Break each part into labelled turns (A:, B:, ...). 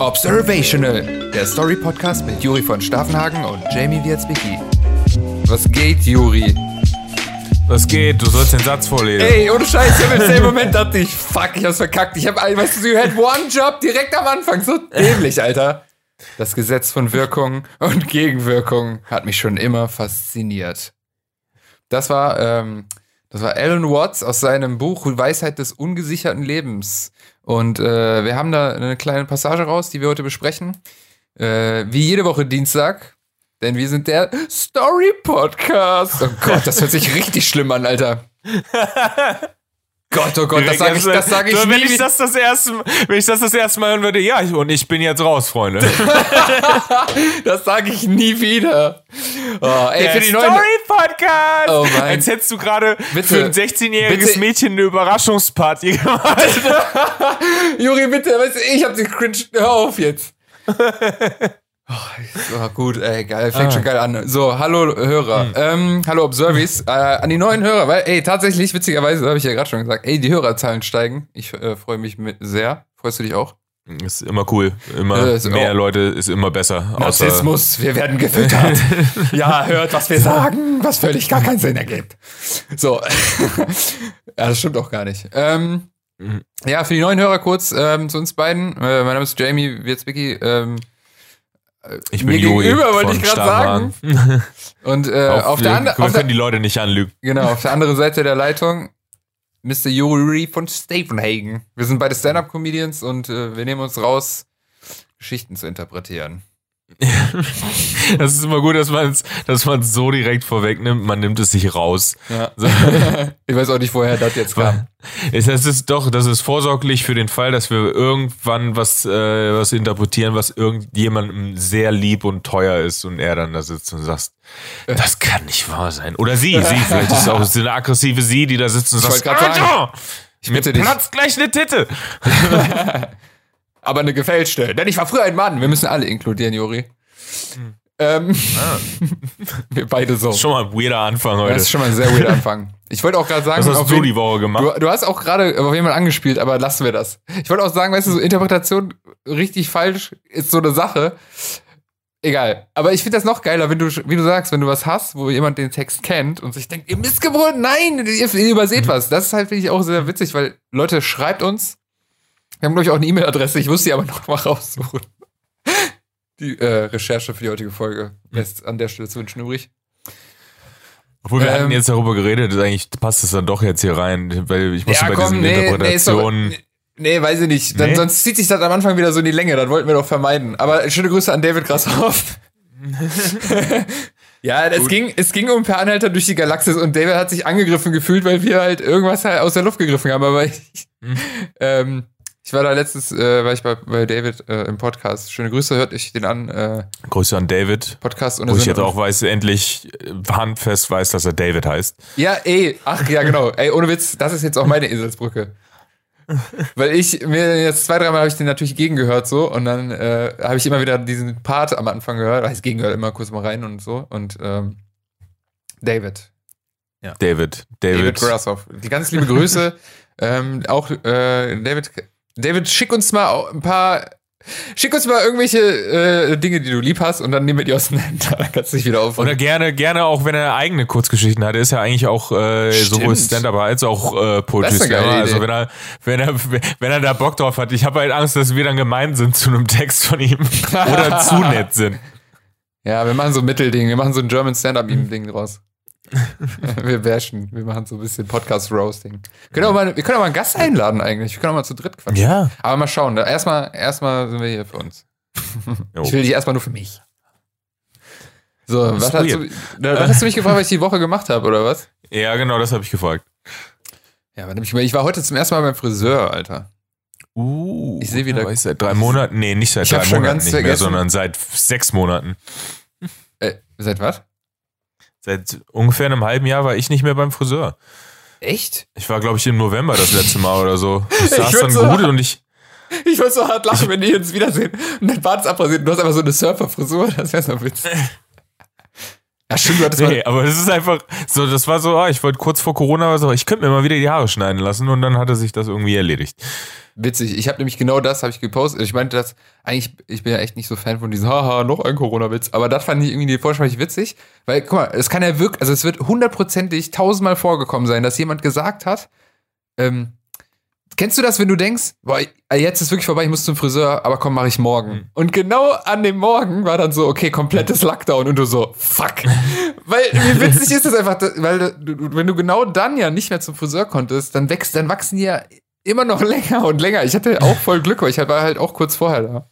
A: Observational, der Story-Podcast mit Juri von Staffenhagen und Jamie Wierzbicki. Was geht, Juri?
B: Was geht? Du sollst den Satz vorlesen.
A: Ey, ohne Scheiß, ich hab im selben Moment dachte ich, fuck, ich hab's verkackt. Ich hab, weißt du, you had one job direkt am Anfang. So dämlich, Alter. Das Gesetz von Wirkung und Gegenwirkung hat mich schon immer fasziniert. Das war, ähm, das war Alan Watts aus seinem Buch Weisheit des ungesicherten Lebens. Und äh, wir haben da eine kleine Passage raus, die wir heute besprechen. Äh, wie jede Woche Dienstag. Denn wir sind der Story Podcast. Oh Gott, das hört sich richtig schlimm an, Alter. Gott, oh Gott, das sage ich, das sag ich
B: so,
A: nie.
B: wenn ich das das erste, wenn ich das das erste Mal hören würde, ja, und ich bin jetzt raus, Freunde.
A: das sage ich nie wieder.
B: Oh, ey,
A: Der
B: für die Story Podcast.
A: Oh mein-
B: Als hättest du gerade für ein 16-jähriges
A: Bitte.
B: Mädchen eine Überraschungsparty gemacht.
A: Juri, bitte, weißt du, ich hab den Cringe. Hör auf jetzt. Oh, so, gut, ey, geil, fängt
B: Ah.
A: schon geil an. So, hallo Hörer, ähm, hallo Observies, äh, an die neuen Hörer, weil, ey, tatsächlich, witzigerweise, habe ich ja gerade schon gesagt, ey, die Hörerzahlen steigen. Ich äh, freue mich mit sehr. Freust du dich auch?
B: Ist immer cool. Immer
A: Äh, ist
B: mehr
A: auch-
B: Leute ist immer besser.
A: Narzissmus, wir werden gefüttert. ja, hört, was wir sagen, was völlig gar keinen Sinn ergibt. So. ja, das stimmt auch gar nicht. Ähm,
B: Mhm.
A: ja, für die neuen Hörer kurz ähm, zu uns beiden. Äh, mein Name ist Jamie Wierzbicki. Ähm,
B: ich
A: mir
B: bin Juri
A: gegenüber wollte ich grad
B: Starmann.
A: und äh,
B: Auf,
A: auf, der
B: wir
A: anderen, auf
B: können die Leute nicht anlügen.
A: genau, auf der anderen Seite der Leitung Mr. Yuri von Stavenhagen. Wir sind beide Stand-Up-Comedians und äh, wir nehmen uns raus, Geschichten zu interpretieren.
B: Das ist immer gut, dass man es dass man's so direkt vorwegnimmt. Man nimmt es sich raus.
A: Ja. Ich weiß auch nicht, woher das jetzt kam.
B: Es das ist doch, das ist vorsorglich für den Fall, dass wir irgendwann was, äh, was interpretieren, was irgendjemandem sehr lieb und teuer ist und er dann da sitzt und sagt, das kann nicht wahr sein. Oder sie, sie, vielleicht ist es auch eine aggressive sie, die da sitzt und
A: Ich
B: sagt,
A: Ich
B: mir
A: bitte dich.
B: platzt gleich eine Titte.
A: Aber eine gefälschte. Denn ich war früher ein Mann. Wir müssen alle inkludieren, Juri. Ähm, wir beide so.
B: Schon mal ein weirder Anfang heute.
A: Das ist schon mal ein sehr weirder Anfang. Ich wollte auch gerade sagen,
B: Was hast du die Woche gemacht?
A: du, du hast auch gerade auf jemanden angespielt, aber lassen wir das. Ich wollte auch sagen, weißt du, so Interpretation richtig falsch ist so eine Sache. Egal. Aber ich finde das noch geiler, wenn du, wie du sagst, wenn du was hast, wo jemand den Text kennt und sich denkt, ihr Missgeburt, nein, ihr, ihr überseht was. Das ist halt, finde ich, auch sehr witzig, weil Leute, schreibt uns. Wir haben, glaube ich, auch eine E-Mail-Adresse. Ich muss die aber noch mal raussuchen. Die äh, Recherche für die heutige Folge lässt an der Stelle zu wünschen übrig.
B: Obwohl wir
A: Ähm,
B: hatten jetzt darüber geredet, eigentlich passt es dann doch jetzt hier rein, weil ich musste
A: Ja,
B: bei
A: komm,
B: diesen
A: nee,
B: Interpretationen.
A: nee, nee, weiß ich nicht. Dann,
B: Nee?
A: Sonst zieht sich das am Anfang wieder so in die Länge. Das wollten wir doch vermeiden. Aber schöne Grüße an David Grashoff. ja, es ging, es ging um Per Anhalter durch die Galaxis und David hat sich angegriffen gefühlt, weil wir halt irgendwas halt aus der Luft gegriffen haben. Aber ich,
B: Hm.
A: ähm, ich war da letztes, äh, war ich bei, bei David äh, im Podcast. Schöne Grüße, hört euch den an. Äh,
B: Grüße an David.
A: Podcast ohne
B: Wo ich jetzt auch weiß, endlich äh, handfest weiß, dass er David heißt.
A: Ja, ey, ach ja, genau. Ey, ohne Witz, das ist jetzt auch meine Eselsbrücke. Weil ich mir jetzt zwei, dreimal habe ich den natürlich gegengehört so und dann äh, habe ich immer wieder diesen Part am Anfang gehört, heißt gegengehört immer kurz mal rein und so und ähm, David.
B: David.
A: David
B: David.
A: Grassoff. Die ganz liebe Grüße. ähm, auch äh, David, David, schick uns mal ein paar, schick uns mal irgendwelche äh, Dinge, die du lieb hast und dann nehmen wir die auseinander. Dann kannst du dich wieder auf.
B: Oder gerne, gerne auch, wenn er eigene Kurzgeschichten hat. Er ist ja eigentlich auch äh, sowohl. Stand-up als auch äh, Poetry Slammer. Also wenn er, wenn er, wenn er da Bock drauf hat. Ich habe halt Angst, dass wir dann gemein sind zu einem Text von ihm oder zu nett sind.
A: Ja, wir machen so ein Mittelding. Wir machen so ein German Stand-Up-Ding draus. wir bashen. Wir machen so ein bisschen Podcast-Roasting. Mal, wir können auch mal einen Gast einladen eigentlich. Wir können auch mal zu dritt quatschen.
B: Ja.
A: Aber mal schauen. Da- Erstmal, erstmal sind wir hier für uns.
B: Jo.
A: Ich will dich erstmal nur für mich. So, was hast, du, was hast du mich gefragt, was ich die Woche gemacht habe, oder was?
B: Ja, genau, das habe ich gefragt.
A: Ja, ich, ich war heute zum ersten Mal beim Friseur, Alter.
B: Uh,
A: Ich seh wieder-
B: ich seit drei Monaten? Nee, nicht seit drei
A: schon
B: Monaten
A: ganz
B: nicht mehr, sondern seit sechs Monaten.
A: Äh, seit was?
B: Seit ungefähr einem halben Jahr war ich nicht mehr beim Friseur.
A: Echt?
B: Ich war, glaube ich, im November das letzte Mal oder so. Ich saß
A: würd
B: dann
A: so-
B: gut und ich.
A: Ich würde so hart lachen, wenn die uns wiedersehen und dein Bart ist abrasiert und du hast einfach so eine Surfer-Frisur. Das wäre so witzig. Ja, stimmt, du hattest
B: Nee, aber das ist einfach so, das war so, ah, ich wollte kurz vor Corona so, ich könnte mir mal wieder die Haare schneiden lassen und dann hatte sich das irgendwie erledigt.
A: Witzig, ich habe nämlich genau das habe ich gepostet. Ich meinte das eigentlich, ich bin ja echt nicht so Fan von diesem Haha, noch ein Corona-Witz, aber das fand ich irgendwie die witzig, weil guck mal, es kann ja wirklich, also es wird hundertprozentig tausendmal vorgekommen sein, dass jemand gesagt hat, ähm, kennst du das, wenn du denkst, boah, jetzt ist wirklich vorbei, ich muss zum Friseur, aber komm, mache ich morgen.
B: Mhm.
A: Und genau an dem Morgen war dann so, okay, komplettes Lockdown und du so, fuck. weil wie witzig ist das einfach, weil du, wenn du genau dann ja nicht mehr zum Friseur konntest, dann wächst, dann wachsen die ja immer noch länger und länger. Ich hatte auch voll Glück, weil ich war halt auch kurz vorher da.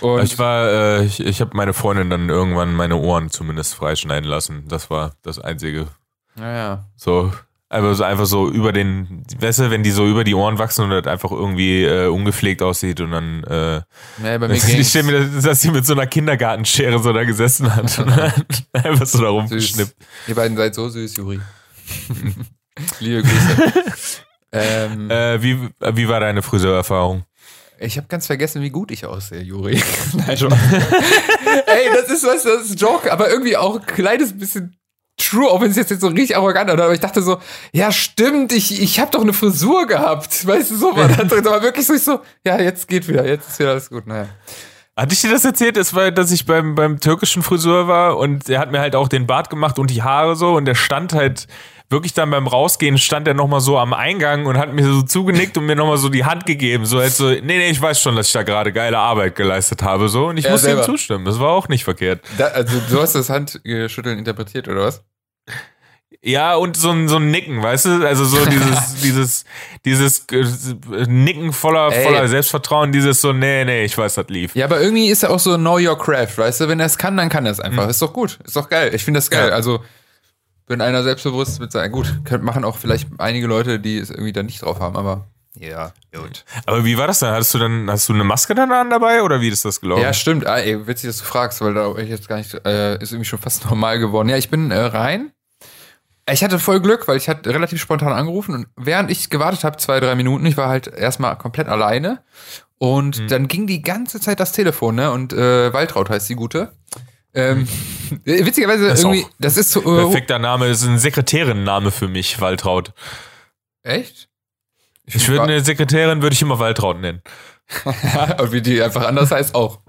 A: Und
B: ich war, äh, ich, ich habe meine Freundin dann irgendwann meine Ohren zumindest freischneiden lassen. Das war das Einzige.
A: naja.
B: So, einfach so, einfach so über den, weißt du, wenn die so über die Ohren wachsen und das einfach irgendwie äh, ungepflegt aussieht und dann, äh,
A: Nee, bei mir
B: ich stelle mir, das, dass sie mit so einer Kindergartenschere so da gesessen hat und dann einfach so da rumgeschnippt.
A: Ihr beiden seid so süß, Juri. Liebe Grüße. ähm,
B: Äh, wie, wie war deine Friseurerfahrung?
A: ich habe ganz vergessen, wie gut ich aussehe, Juri. Nein, schon. Ey, das ist was, das ist Joke, aber irgendwie auch ein kleines bisschen true, auch wenn es jetzt, jetzt so richtig arrogant ist. Aber ich dachte so, ja, stimmt, ich, ich habe doch eine Frisur gehabt. Weißt du, so war das drin. Aber wirklich so, ich so, ja, jetzt geht wieder, jetzt ist wieder alles gut. Naja.
B: Hatte ich dir das erzählt? Es war, dass ich beim, beim türkischen Friseur war und er hat mir halt auch den Bart gemacht und die Haare so und der stand halt wirklich dann beim Rausgehen stand er nochmal so am Eingang und hat mir so zugenickt und mir nochmal so die Hand gegeben. So halt so, nee, nee, ich weiß schon, dass ich da gerade geile Arbeit geleistet habe. So und ich
A: Ja,
B: musste
A: selber.
B: ihm zustimmen. Das war auch nicht verkehrt.
A: Da, also, du hast das Handschütteln interpretiert, oder was?
B: Ja, und so ein, so ein Nicken, weißt du? Also so dieses, dieses, dieses äh, Nicken voller,
A: Ey.
B: voller Selbstvertrauen, dieses so, nee, nee, ich weiß, das lief.
A: Ja, aber irgendwie ist er auch so Know Your Craft, weißt du? Wenn er es kann, dann kann er es einfach. Ist doch gut. Ist doch geil. Ich finde das geil.
B: Ja.
A: Also, wenn einer selbstbewusst mit sein, gut, könnt, machen auch vielleicht einige Leute, die es irgendwie dann nicht drauf haben, aber ja, gut.
B: Aber wie war das denn? Hattest du dann, hast du eine Maske dann an dabei oder wie ist das gelaufen?
A: Ja, stimmt. Ah, ey, witzig, dass du fragst, weil da ich jetzt gar nicht, äh, ist irgendwie schon fast normal geworden. Ja, ich bin äh, rein. Ich hatte voll Glück, weil ich hatte relativ spontan angerufen und während ich gewartet habe, zwei, drei Minuten, ich war halt erstmal komplett alleine und dann ging die ganze Zeit das Telefon, ne? Und äh, Waltraud heißt die Gute. Ähm, witzigerweise
B: Das ist
A: irgendwie, das ist so. Äh,
B: Perfekter Name, ist ein Sekretärinnenname für mich, Waltraud.
A: echt?
B: Ich würde eine Sekretärin würde ich immer Waltraud nennen.
A: Und wie die einfach anders heißt auch.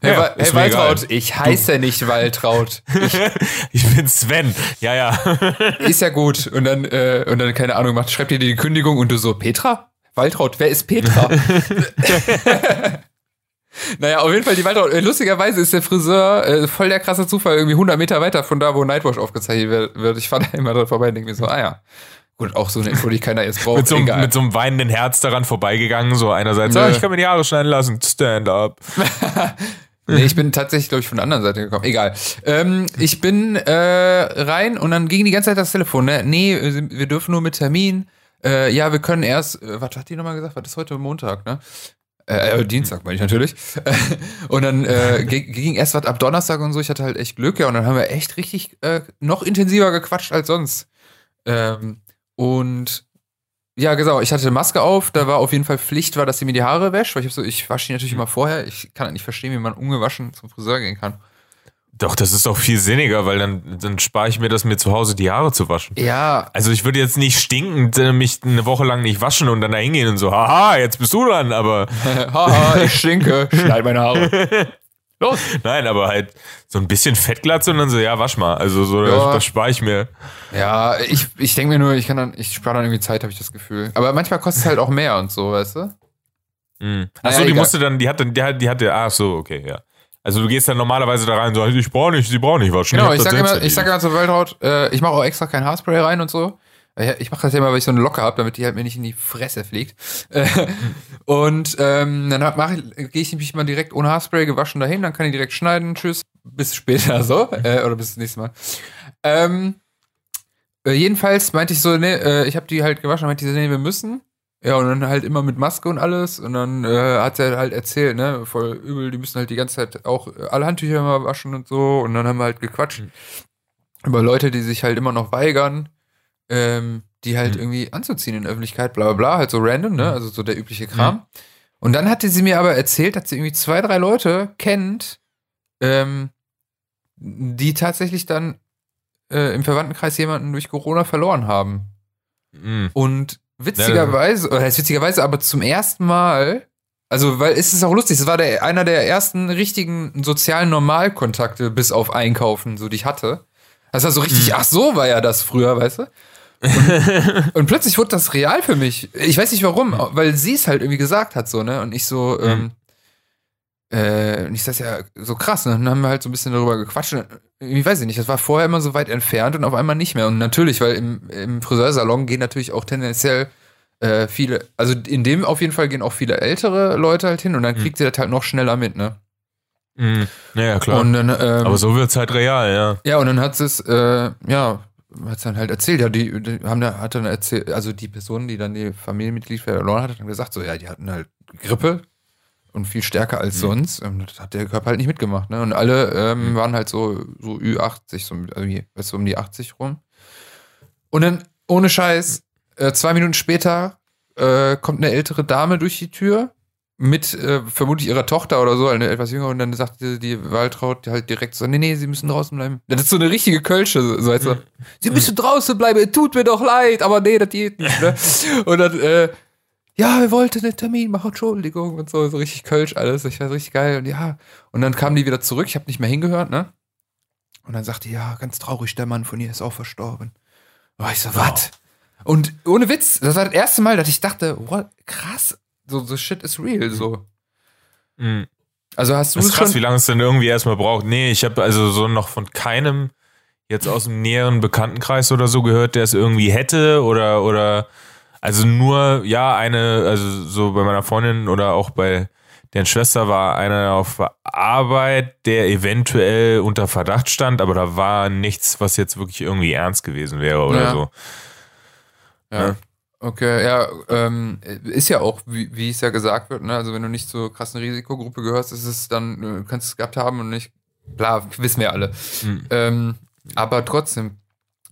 A: Hey,
B: Ja,
A: hey Waltraud,
B: egal.
A: ich heiße nicht Waltraud.
B: Ich bin Sven. Ja, ja.
A: Ist ja gut. Und dann, äh, und dann, keine Ahnung, macht, schreibt dir die Kündigung und du so, Petra? Waltraud, wer ist Petra? Naja, auf jeden Fall die Waltraud. Äh, lustigerweise ist der Friseur äh, voll der krasse Zufall, irgendwie 100 Meter weiter von da, wo Nightwatch aufgezeichnet wird-. Ich fahre da immer dran vorbei und denke mir so, ah ja. Gut, auch so eine Info, die keiner jetzt braucht.
B: Mit so, einem, mit so einem weinenden Herz daran vorbeigegangen, so einerseits,
A: Nö.
B: ah, ich kann mir die Haare schneiden lassen, stand up.
A: Nee, ich bin tatsächlich, glaube ich, von der anderen Seite gekommen. Egal. Ähm, ich bin äh, rein und dann ging die ganze Zeit das Telefon. Ne? Nee, wir dürfen nur mit Termin. Äh, ja, wir können erst, äh, was hat die nochmal gesagt? Was ist heute Montag, ne? Äh, äh, Dienstag meine ich natürlich. und dann äh, ging erst was ab Donnerstag und so. Ich hatte halt echt Glück, ja. Und dann haben wir echt richtig äh, noch intensiver gequatscht als sonst. Ähm, und ja, genau, ich hatte Maske auf, da war auf jeden Fall Pflicht, war, dass sie mir die Haare wäscht, weil ich hab so, ich wasche die natürlich immer vorher. Ich kann halt nicht verstehen, wie man ungewaschen zum Friseur gehen kann.
B: Doch, das ist doch viel sinniger, weil dann, dann spare ich mir das, mir zu Hause die Haare zu waschen.
A: Ja,
B: Also ich würde jetzt nicht stinkend äh, mich eine Woche lang nicht waschen und dann da hingehen und so, haha, jetzt bist du dran, aber
A: haha, ich stinke, schneid meine Haare. Los.
B: nein, aber halt so ein bisschen Fettglatze und dann so, ja, wasch mal. Also so,
A: Ja.
B: das, spare ich mir.
A: Ja, ich, ich denke mir nur, ich kann dann, ich spare dann irgendwie Zeit, habe ich das Gefühl. Aber manchmal kostet es halt auch mehr und so, weißt du?
B: Mhm.
A: Naja,
B: Achso, die
A: egal.
B: musste dann, die hatte, die hatte, die hatte, ach so, okay, ja. Also du gehst dann normalerweise da rein und sagst, ich brauche nicht, sie braucht nicht waschen.
A: Genau, ich
B: das
A: sage immer, ich sage immer zur Waldraut, äh, ich mache auch extra kein Haarspray rein und so. Ich, ich mache das ja immer, weil ich so eine Locke habe, damit die halt mir nicht in die Fresse fliegt. Äh, und ähm, dann ich, gehe ich mich mal direkt ohne Haarspray gewaschen dahin, dann kann ich direkt schneiden. Tschüss, bis später so. Äh, oder bis das nächste Mal. Ähm, äh, jedenfalls meinte ich so, nee, äh, ich habe die halt gewaschen, meinte ich so, nee, wir müssen. Ja, und dann halt immer mit Maske und alles. Und dann äh, hat er halt erzählt, ne, voll übel, die müssen halt die ganze Zeit auch äh, alle Handtücher immer waschen und so. Und dann haben wir halt gequatscht über Leute, die sich halt immer noch weigern, ähm, die halt
B: Mhm.
A: irgendwie anzuziehen in der Öffentlichkeit, bla bla bla, halt so random, ne? Also so der übliche Kram. Und dann hatte sie mir aber erzählt, dass sie irgendwie zwei, drei Leute kennt, ähm, die tatsächlich dann äh, im Verwandtenkreis jemanden durch Corona verloren haben.
B: Mhm.
A: Und witzigerweise, oder heißt witzigerweise, aber zum ersten Mal, also weil es ist auch lustig, es war der, einer der ersten richtigen sozialen Normalkontakte bis auf Einkaufen, so die ich hatte. Das war so richtig, ach so war ja das früher, weißt du? Und, und plötzlich wurde das real für mich. Ich weiß nicht warum, weil sie es halt irgendwie gesagt hat, so, ne? Und ich so, ähm, äh, und ich das ja so krass, ne? Dann haben wir halt so ein bisschen darüber gequatscht. Ich weiß nicht, das war vorher immer so weit entfernt und auf einmal nicht mehr. Und natürlich, weil im, im Friseursalon gehen natürlich auch tendenziell äh, viele, also in dem auf jeden Fall gehen auch viele ältere Leute halt hin und dann kriegt sie das halt noch schneller mit, ne?
B: Mhm. Ja, klar.
A: Dann, ähm,
B: Aber so wird's halt real, ja.
A: ja, und dann hat es, äh, ja, hat dann halt erzählt, ja, die, die haben da, hat dann erzählt, also die Person, die dann die Familienmitglied verloren hat, hat dann gesagt, so, ja, die hatten halt Grippe und viel stärker als sonst. Und das hat der Körper halt nicht mitgemacht, ne? Und alle ähm, waren halt so, so Ü80, so, also, weißt du, um die 80 rum. Und dann, ohne Scheiß, äh, zwei Minuten später äh, kommt eine ältere Dame durch die Tür mit äh, vermutlich ihrer Tochter oder so, eine etwas jünger, und dann sagte die Waltraud halt direkt so, nee, nee, sie müssen draußen bleiben. Das ist so eine richtige Kölsche, so, so, so. sie müssen draußen bleiben, tut mir doch leid, aber nee, das geht nicht, ne? Und dann, äh, ja, wir wollten einen Termin machen, Entschuldigung und so, so richtig Kölsch alles, ich war richtig geil und ja. Und dann kamen die wieder zurück, ich habe nicht mehr hingehört, ne? Und dann sagte die, ja, ganz traurig, der Mann von ihr ist auch verstorben. Oh, ich so, was? Und ohne Witz, das war das erste Mal, dass ich dachte, what, krass, so, so shit is real, so.
B: Mhm.
A: Also hast du
B: Das
A: es
B: ist krass, wie lange es denn irgendwie erstmal braucht. Nee, ich habe also so noch von keinem jetzt aus dem näheren Bekanntenkreis oder so gehört, der es irgendwie hätte oder oder also nur ja eine also so bei meiner Freundin oder auch bei deren Schwester war einer auf Arbeit, der eventuell unter Verdacht stand, aber da war nichts, was jetzt wirklich irgendwie ernst gewesen wäre oder
A: Ja.
B: so.
A: ja. Okay, ja, ähm, ist ja auch, wie, wie es ja gesagt wird, ne? Also wenn du nicht zur krassen Risikogruppe gehörst, ist es dann, äh, kannst du es gehabt haben und nicht, klar, wissen wir alle.
B: Mhm.
A: Ähm, aber trotzdem,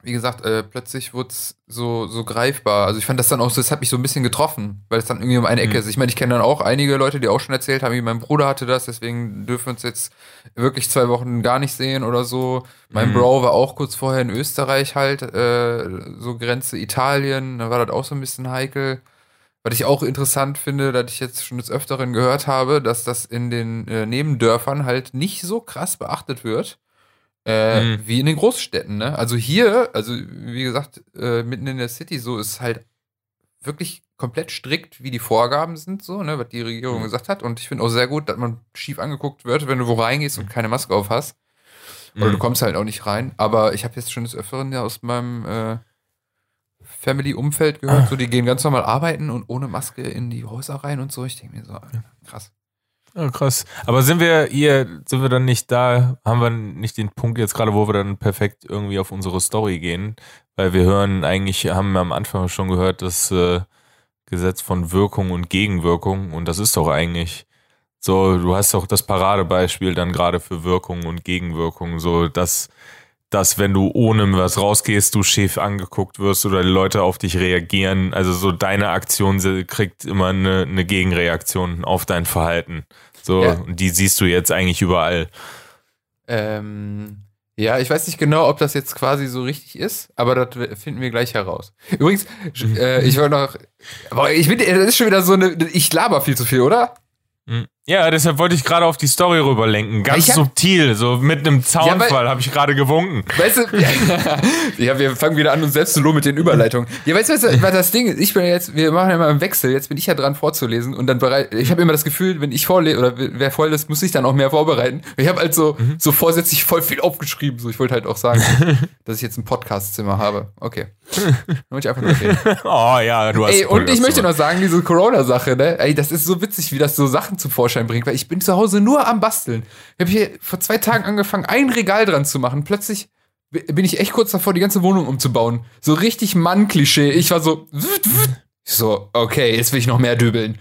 A: wie gesagt, äh, plötzlich wurde es so, so greifbar. Also ich fand das dann auch so, das hat mich so ein bisschen getroffen, weil es dann irgendwie um eine Ecke
B: Mhm.
A: ist. Ich meine, ich kenne dann auch einige Leute, die auch schon erzählt haben, wie mein Bruder hatte das, deswegen dürfen wir uns jetzt wirklich zwei Wochen gar nicht sehen oder so. Mein
B: Mhm.
A: Bro war auch kurz vorher in Österreich halt, äh, so Grenze Italien, da war das auch so ein bisschen heikel. Was ich auch interessant finde, dass ich jetzt schon des Öfteren gehört habe, dass das in den äh, Nebendörfern halt nicht so krass beachtet wird. Äh,
B: Mhm.
A: Wie in den Großstädten, ne? Also hier, also wie gesagt, äh, mitten in der City, so ist halt wirklich komplett strikt, wie die Vorgaben sind, so, ne, was die Regierung
B: Mhm.
A: gesagt hat. Und ich finde auch sehr gut, dass man schief angeguckt wird, wenn du wo reingehst und keine Maske auf hast. Oder du
B: Mhm.
A: kommst halt auch nicht rein. Aber ich habe jetzt schon des Öfteren ja aus meinem äh, Family-Umfeld gehört,
B: Ah.
A: so die gehen ganz normal arbeiten und ohne Maske in die Häuser rein und so. Ich denke mir so, krass.
B: Ja, krass. Aber sind wir hier, sind wir dann nicht da, haben wir nicht den Punkt jetzt gerade, wo wir dann perfekt irgendwie auf unsere Story gehen? Weil wir hören eigentlich, haben wir am Anfang schon gehört, das äh, Gesetz von Wirkung und Gegenwirkung. Und das ist doch eigentlich so, du hast doch das Paradebeispiel dann gerade für Wirkung und Gegenwirkung, so dass, dass wenn du ohne was rausgehst, du schief angeguckt wirst oder die Leute auf dich reagieren. Also so deine Aktion kriegt immer eine, eine Gegenreaktion auf dein Verhalten. So,
A: Ja.
B: die siehst du jetzt eigentlich überall.
A: Ähm, ja, ich weiß nicht genau, ob das jetzt quasi so richtig ist, aber das finden wir gleich heraus. Übrigens,
B: Mhm.
A: äh, ich wollte noch, aber ich bin, das ist schon wieder so eine, ich laber viel zu viel, oder?
B: Hm. Ja, deshalb wollte ich gerade auf die Story rüberlenken. Ganz
A: hab-
B: subtil, so mit einem Zaunfall habe ich gerade gewunken.
A: Weißt du, ja, wir fangen wieder an, uns selbst zu loben mit den Überleitungen. Ja, weißt du, weißt du, was das Ding ist? Ich bin ja jetzt, wir machen ja immer im Wechsel, jetzt bin ich ja dran vorzulesen und dann bereit, ich habe immer das Gefühl, wenn ich vorlese oder wer vorliest, muss ich dann auch mehr vorbereiten. Ich habe halt so,
B: Mhm.
A: so vorsätzlich voll viel aufgeschrieben, so ich wollte halt auch sagen, dass ich jetzt ein Podcastzimmer habe. Okay. Ich einfach nur reden.
B: Oh ja, du hast
A: Ey, und ich möchte noch sagen, diese Corona-Sache, ne? Ey, das ist so witzig, wie das so Sachen zum Vorschein bringt, weil ich bin zu Hause nur am Basteln. Ich habe hier vor zwei Tagen angefangen, ein Regal dran zu machen. Plötzlich bin ich echt kurz davor, die ganze Wohnung umzubauen. So richtig Mann-Klischee. Ich war so, so, okay, jetzt will ich noch mehr dübeln.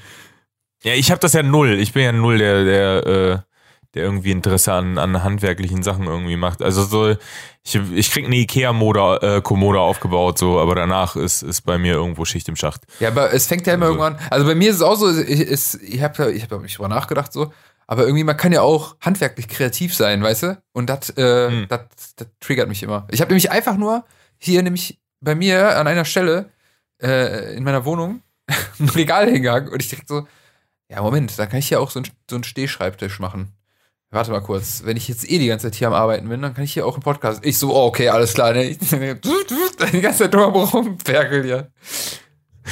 B: Ja, ich habe das ja null. Ich bin ja null, der, der, äh, der irgendwie Interesse an, an handwerklichen Sachen irgendwie macht. Also so, ich, ich krieg eine Ikea-Kommode äh, Kommode aufgebaut, so, aber danach ist, ist bei mir irgendwo Schicht im Schacht.
A: Ja, aber es fängt ja immer
B: Also-
A: irgendwann. Also bei mir ist es auch so, ich, ich habe ich hab nicht drüber nachgedacht so, Aber irgendwie, man kann ja auch handwerklich kreativ sein, weißt du? Und das äh,
B: Hm.
A: das das triggert mich immer. Ich habe nämlich einfach nur hier nämlich bei mir an einer Stelle äh, in meiner Wohnung ein Regal hingehangen und ich direkt so, ja, Moment, da kann ich ja auch so, ein, so einen Stehschreibtisch machen. Warte mal kurz, wenn ich jetzt eh die ganze Zeit hier am Arbeiten bin, dann kann ich hier auch einen Podcast. Ich so, oh, okay, alles klar, ne? Die ganze Zeit drumherum ferkel hier.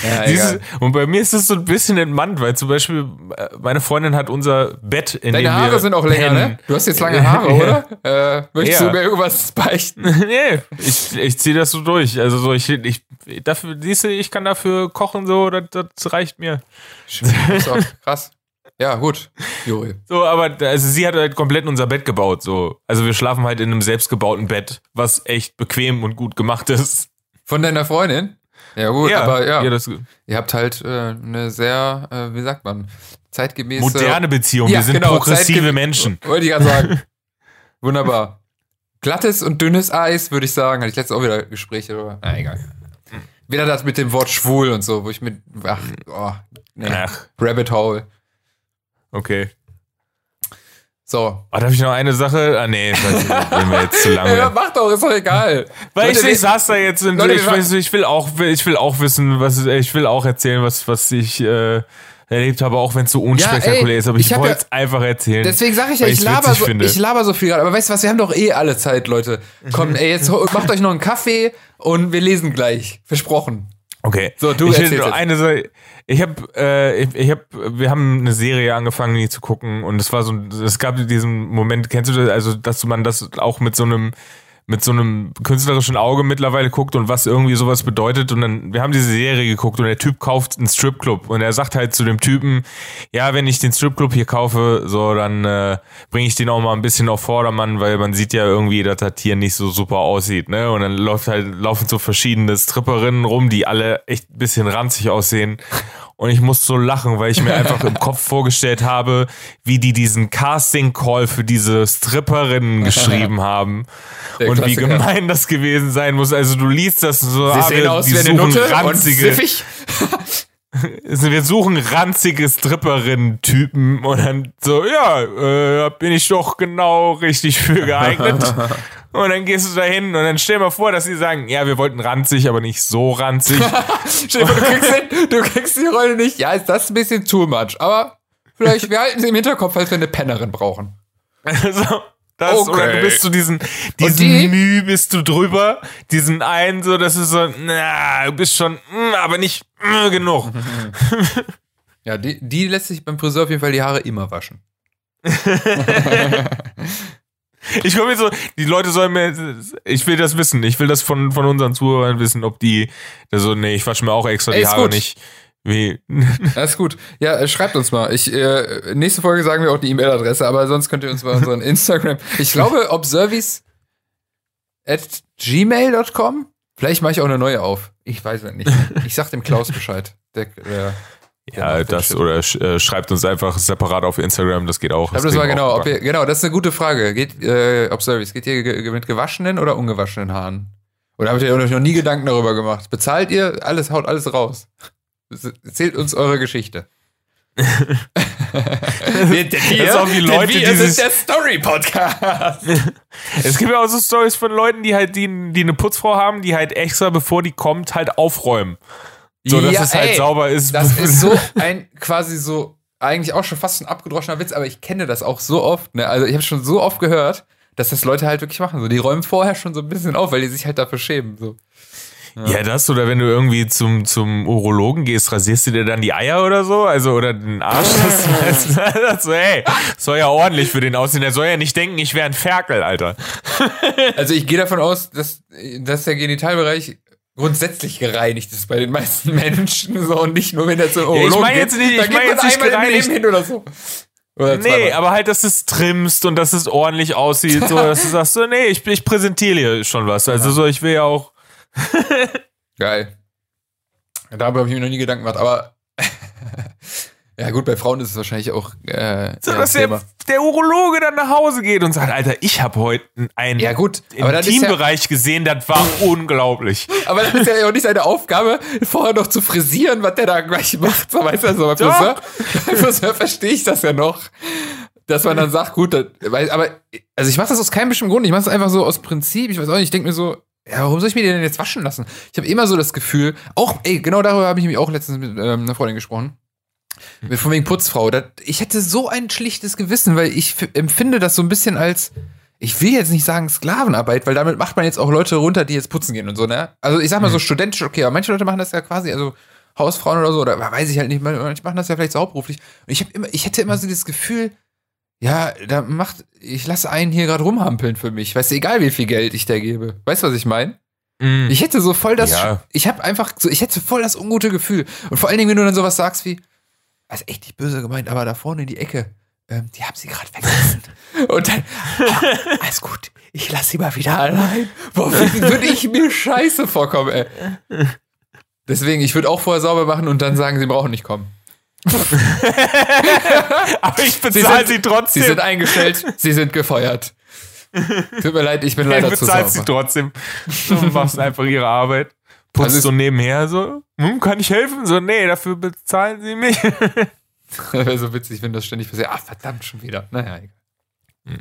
A: Ja,
B: Dieses, und bei mir ist es so ein bisschen entmannt, weil zum Beispiel äh, meine Freundin hat unser Bett, in
A: Deine
B: dem
A: Haare
B: wir
A: sind auch länger,
B: pennen.
A: ne? Du hast jetzt lange Haare, oder? Äh, möchtest
B: Ja.
A: du mir irgendwas beichten?
B: nee, ich, ich ziehe das so durch. Also so, ich, ich dafür, siehst du, ich kann dafür kochen, so, das, das reicht mir.
A: Ist auch krass. Ja, gut. Juri.
B: So, aber also sie hat halt komplett unser Bett gebaut. So. Also wir schlafen halt in einem selbstgebauten Bett, was echt bequem und gut gemacht ist.
A: Von deiner Freundin? Ja, gut, aber ja.
B: das,
A: Ihr habt halt äh, eine sehr, äh, wie sagt man, zeitgemäße.
B: moderne Beziehung.
A: Ja,
B: wir sind
A: genau,
B: progressive Menschen.
A: Wollte ich gerade sagen. Wunderbar. Glattes und dünnes Eis, würde ich sagen. Hatte ich letztens auch wieder Gespräche darüber. Na, egal. Wieder das mit dem Wort schwul und so, wo ich mit. Ach, oh, nee.
B: Ach,
A: Rabbit Hole.
B: Okay.
A: So.
B: Oh, darf ich noch eine Sache? Ah, nee, das bin mir jetzt zu lange.
A: Ja, mach doch, ist doch egal.
B: Weil ich,
A: Leute,
B: ich saß da jetzt und
A: Leute,
B: ich,
A: wir-
B: weiß, ich will auch, ich will auch wissen, was ich will auch erzählen, was, was ich äh, erlebt habe, auch wenn es so unspektakulär
A: ey,
B: ist. Aber ich,
A: ich
B: wollte
A: ja-
B: es einfach erzählen.
A: Deswegen sage ich ja, ich laber, so, ich laber so viel gerade. Aber weißt du was, wir haben doch eh alle Zeit, Leute. Komm, ey, jetzt macht euch noch einen Kaffee und wir lesen gleich. Versprochen.
B: Okay.
A: So, du
B: ich
A: erzählst
B: eine Sache. Ich habe, äh, ich, ich hab, wir haben eine Serie angefangen, die zu gucken und es war so, es gab diesen Moment, kennst du das, also, dass man das auch mit so einem, mit so einem künstlerischen Auge mittlerweile guckt und was irgendwie sowas bedeutet und dann, wir haben diese Serie geguckt und der Typ kauft einen Stripclub und er sagt halt zu dem Typen, ja, wenn ich den Stripclub hier kaufe, so, dann äh, bringe ich den auch mal ein bisschen auf Vordermann, weil man sieht ja irgendwie, dass das hier nicht so super aussieht, ne? Und dann läuft halt, laufen so verschiedene Stripperinnen rum, die alle echt ein bisschen ranzig aussehen. Und ich muss so lachen, weil ich mir einfach im Kopf vorgestellt habe, wie die diesen Casting-Call für diese Stripperinnen geschrieben haben.
A: Der
B: und wie
A: Klassiker.
B: gemein das gewesen sein muss. Also du liest das so,
A: Sie
B: ah,
A: sehen aus
B: die
A: wie eine
B: suchen
A: Nutte und siffig.
B: also wir suchen ranzige Stripperinnen-Typen und dann so, ja, äh, bin ich doch genau richtig für geeignet. und dann gehst du da hin und dann stell mal vor, dass sie sagen, ja, wir wollten ranzig, aber nicht so ranzig.
A: Stell dir vor, du kriegst, den, du kriegst die Rolle nicht. Ja, ist das ein bisschen too much. Aber vielleicht, wir halten sie im Hinterkopf, falls wir eine Pennerin brauchen.
B: so, das,
A: Okay.
B: Oder du bist so diesen, diesen
A: die?
B: Müh bist du drüber, diesen einen so, das ist so, na, du bist schon, mm, aber nicht mm, genug.
A: Ja, die, die lässt sich beim Friseur auf jeden Fall die Haare immer waschen.
B: Ich komme jetzt so, die Leute sollen mir, ich will das wissen, ich will das von, von unseren Zuhörern wissen, ob die, so, nee, ich wasche mir auch extra
A: Ey,
B: die Haare
A: gut.
B: nicht. Wie,
A: ist gut. Ja, äh, schreibt uns mal. Ich, äh, nächste Folge sagen wir auch die E-Mail-Adresse, aber sonst könnt ihr uns bei unseren Instagram. Ich glaube, observice at gmail.com. Vielleicht mache ich auch eine neue auf. Ich weiß es nicht. Ich sag dem Klaus Bescheid. Der, der,
B: ja, das,
A: Shit.
B: oder äh, schreibt uns einfach separat auf Instagram, das geht auch.
A: Glaube, das
B: wir
A: genau. Ob ihr, genau, das ist eine gute Frage. Geht, äh, Observice, geht ihr ge mit gewaschenen oder ungewaschenen Haaren? Oder habt ihr euch noch nie Gedanken darüber gemacht? Bezahlt ihr? Alles, haut alles raus. Erzählt uns eure Geschichte. wir,
B: Das sind auch die Leute,
A: wir
B: dieses-
A: sind der Story-Podcast.
B: Es gibt ja auch so Stories von Leuten, die halt, die, die eine Putzfrau haben, die halt extra, bevor die kommt, halt aufräumen. So, dass
A: Ja,
B: es halt
A: ey,
B: sauber ist.
A: Das ist so ein quasi so, eigentlich auch schon fast ein abgedroschener Witz, aber ich kenne das auch so oft. Ne? Also ich habe schon so oft gehört, dass das Leute halt wirklich machen. So, die räumen vorher schon so ein bisschen auf, weil die sich halt dafür schämen. So.
B: Ja, das oder wenn du irgendwie zum, zum Urologen gehst, rasierst du dir dann die Eier oder so? Also, oder den Arsch? Das, das, so, hey, soll ja ordentlich für den aussehen. Der soll ja nicht denken, ich wäre ein Ferkel, Alter.
A: Also ich gehe davon aus, dass, dass der Genitalbereich grundsätzlich gereinigt ist bei den meisten Menschen so und nicht nur wenn er zum Urologen
B: mein
A: geht.
B: jetzt nicht- ich mein jetzt nicht gereinigt.
A: Hin oder so. Oder
B: Nee,
A: zweimal.
B: aber halt, dass du es trimmst und dass es ordentlich aussieht, so, dass du sagst, so, nee, ich, ich präsentiere dir schon was. Also, so, ich will ja auch.
A: Geil. Darüber habe ich mir noch nie Gedanken gemacht, aber ja gut, bei Frauen ist es wahrscheinlich auch äh,
B: So, dass der, der Urologe dann nach Hause geht und sagt, Alter, ich habe heute einen
A: Ja gut, aber ist ja,
B: gesehen, das war unglaublich.
A: aber das ist ja auch nicht seine Aufgabe, vorher noch zu frisieren, was der da gleich macht. So, weißt du, so
B: Doch.
A: Friseur, Friseur verstehe ich das ja noch. dass man dann sagt, gut, das, aber also ich mache das aus keinem bestimmten Grund. Ich mache es einfach so aus Prinzip. Ich weiß auch nicht. Ich denke mir so, ja, warum soll ich mir den denn jetzt waschen lassen? Ich habe immer so das Gefühl, auch, ey, genau darüber habe ich mich auch letztens mit ähm, einer Freundin gesprochen. Mit von wegen Putzfrau. Das, ich hätte so ein schlichtes Gewissen, weil ich empfinde das so ein bisschen als, ich will jetzt nicht sagen Sklavenarbeit, weil damit macht man jetzt auch Leute runter, die jetzt putzen gehen und so, ne? Also ich sag mal so studentisch, okay, aber manche Leute machen das ja quasi, also Hausfrauen oder so, oder weiß ich halt nicht, manche machen das ja vielleicht so hauptberuflich. Und ich, hab immer, ich hätte immer so dieses Gefühl, ja, da macht, ich lasse einen hier gerade rumhampeln für mich. Weißt du, egal wie viel Geld ich da gebe. Weißt du, was ich meine?
B: Mm.
A: Ich hätte so voll das,
B: Ja.
A: ich habe einfach so, ich hätte voll das ungute Gefühl. Und vor allen Dingen, wenn du dann sowas sagst wie, also echt nicht böse gemeint, aber da vorne in die Ecke, ähm, die haben sie gerade vergessen. Und dann, ah, alles gut, ich lasse sie mal wieder allein. Boah, würde ich mir scheiße vorkommen, ey. Deswegen, ich würde auch vorher sauber machen und dann sagen, sie brauchen nicht kommen.
B: Aber ich
A: Sie
B: bezahle sie,
A: sind-
B: trotzdem.
A: Sie sind eingestellt, sie sind gefeuert. Tut mir leid, ich bin
B: ich
A: leider zu
B: bezahle sie
A: sauber.
B: trotzdem. Du machst einfach ihre Arbeit. Putzt
A: Also
B: so nebenher so, hm, kann ich helfen? So, nee, dafür bezahlen sie mich.
A: Wäre so witzig, wenn das ständig passiert. Ah, verdammt, schon wieder. Naja, egal.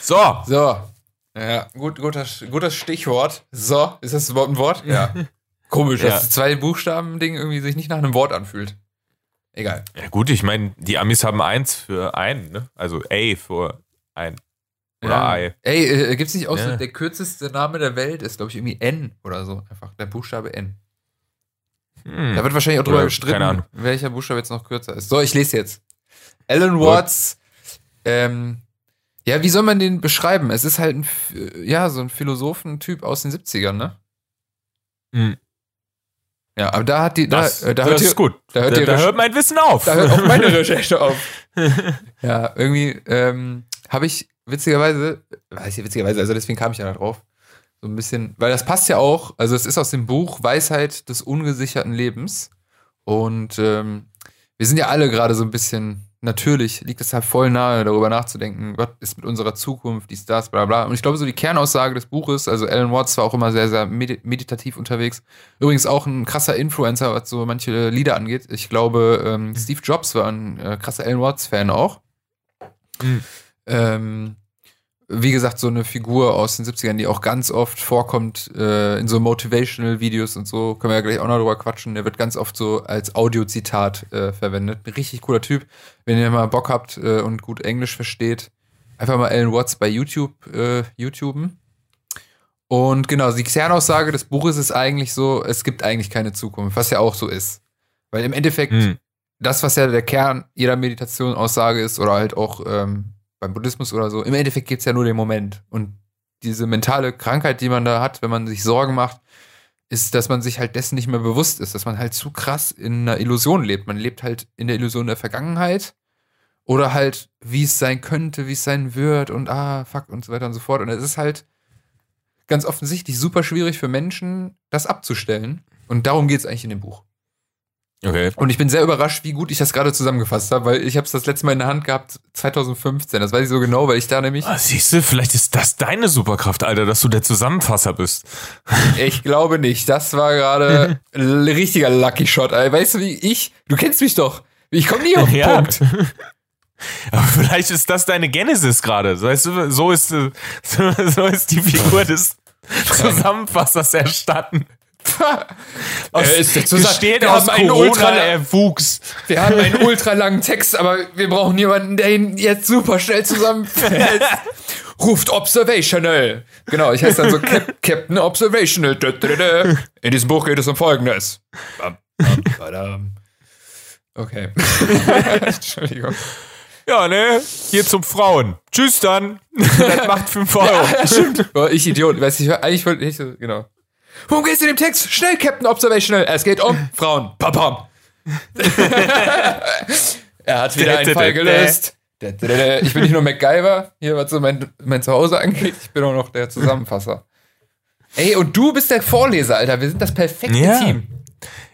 B: So,
A: So. Ja, gut, guter, gutes Stichwort. So, ist das überhaupt ein Wort? Ja. Komisch,
B: Ja.
A: dass das zwei Buchstaben-Ding irgendwie sich nicht nach einem Wort anfühlt. Egal.
B: Ja gut, ich meine, die Amis haben eins für einen, ne? Also A für ein. Oder
A: ja.
B: I.
A: Ey, äh, gibt's nicht auch so,
B: Ja.
A: der kürzeste Name der Welt ist, glaube ich, irgendwie N oder so. Einfach der Buchstabe N.
B: Hm.
A: Da wird wahrscheinlich auch drüber gestritten, welcher Buchstabe jetzt noch kürzer ist. So, ich lese jetzt. Alan Watts, ähm, ja, wie soll man den beschreiben? Es ist halt ein, F- ja, so ein Philosophentyp aus den 70ern, ne?
B: Hm.
A: Ja, aber da hat die, da,
B: Das,
A: äh, da,
B: das
A: hört,
B: ist
A: die,
B: gut.
A: da
B: Da,
A: hört
B: da
A: Recherche-
B: hört mein Wissen auf.
A: da hört auch meine Recherche auf. Ja, irgendwie ähm, habe ich witzigerweise, weiß ich witzigerweise, also deswegen kam ich ja da drauf, so ein bisschen, weil das passt ja auch, also es ist aus dem Buch Weisheit des ungesicherten Lebens und ähm, wir sind ja alle gerade so ein bisschen, natürlich liegt es halt voll nahe, darüber nachzudenken, was ist mit unserer Zukunft, dies, das, bla bla. Und ich glaube, so die Kernaussage des Buches, also Alan Watts war auch immer sehr, sehr medi meditativ unterwegs. Übrigens auch ein krasser Influencer, was so manche Lieder angeht. Ich glaube, ähm, Steve Jobs war ein äh, krasser Alan Watts-Fan auch.
B: Mhm.
A: Ähm, wie gesagt, so eine Figur aus den 70ern, die auch ganz oft vorkommt äh, in so Motivational-Videos und so, können wir ja gleich auch noch drüber quatschen. Der wird ganz oft so als Audiozitat äh, verwendet. Ein richtig cooler Typ. Wenn ihr mal Bock habt äh, und gut Englisch versteht, einfach mal Alan Watts bei YouTube äh, YouTuben. Und genau, die Kernaussage des Buches ist eigentlich so, es gibt eigentlich keine Zukunft, was ja auch so ist. Weil im Endeffekt
B: Hm.
A: das, was ja der Kern jeder Meditation-Aussage ist, oder halt auch ähm, beim Buddhismus oder so, im Endeffekt gibt es ja nur den Moment. Und diese mentale Krankheit, die man da hat, wenn man sich Sorgen macht, ist, dass man sich halt dessen nicht mehr bewusst ist, dass man halt zu krass in einer Illusion lebt. Man lebt halt in der Illusion der Vergangenheit oder halt, wie es sein könnte, wie es sein wird und ah, fuck und so weiter und so fort. Und es ist halt ganz offensichtlich super schwierig für Menschen, das abzustellen. Und darum geht es eigentlich in dem Buch.
B: Okay.
A: Und ich bin sehr überrascht, wie gut ich das gerade zusammengefasst habe, weil ich habe es das letzte Mal in der Hand gehabt 2015. Das weiß ich so genau, weil ich da nämlich,
B: Ah, siehst du, vielleicht ist das deine Superkraft, Alter, dass du der Zusammenfasser bist.
A: ich glaube nicht. Das war gerade ein richtiger Lucky Shot. Ey. Weißt du, wie ich? Du kennst mich doch. Ich komme nie auf den
B: Ja.
A: Punkt.
B: Aber vielleicht ist das deine Genesis gerade. Weißt du, so ist, äh, so ist die Figur des Zusammenfassers erstatten. Aus,
A: Er ist der Zusa-
B: besteht
A: Wir
B: aus
A: haben einen
B: Corona-Erwuchs.
A: Wir haben einen ultralangen Text, aber wir brauchen jemanden, der ihn jetzt super schnell zusammenfällt. Ruft Observational. Genau, ich heiße dann so Cap Captain Observational. In diesem Buch geht es um Folgendes. Bam, bam, badam. Okay. Entschuldigung.
B: Ja, ne? Hier zum Frauen. Tschüss dann. Das macht 5 Euro.
A: Ja, stimmt. Boah, ich Idiot. Weiß ich, eigentlich wollte ich so, genau. Worum geht's in dem Text? Schnell, Captain Observational. Es geht um Frauen. Pam, pam. er hat wieder einen Fall gelöst. Ich bin nicht nur MacGyver, hier was so mein, mein Zuhause angeht, ich bin auch noch der Zusammenfasser. Ey, und du bist der Vorleser, Alter. Wir sind das perfekte
B: Ja.
A: Team.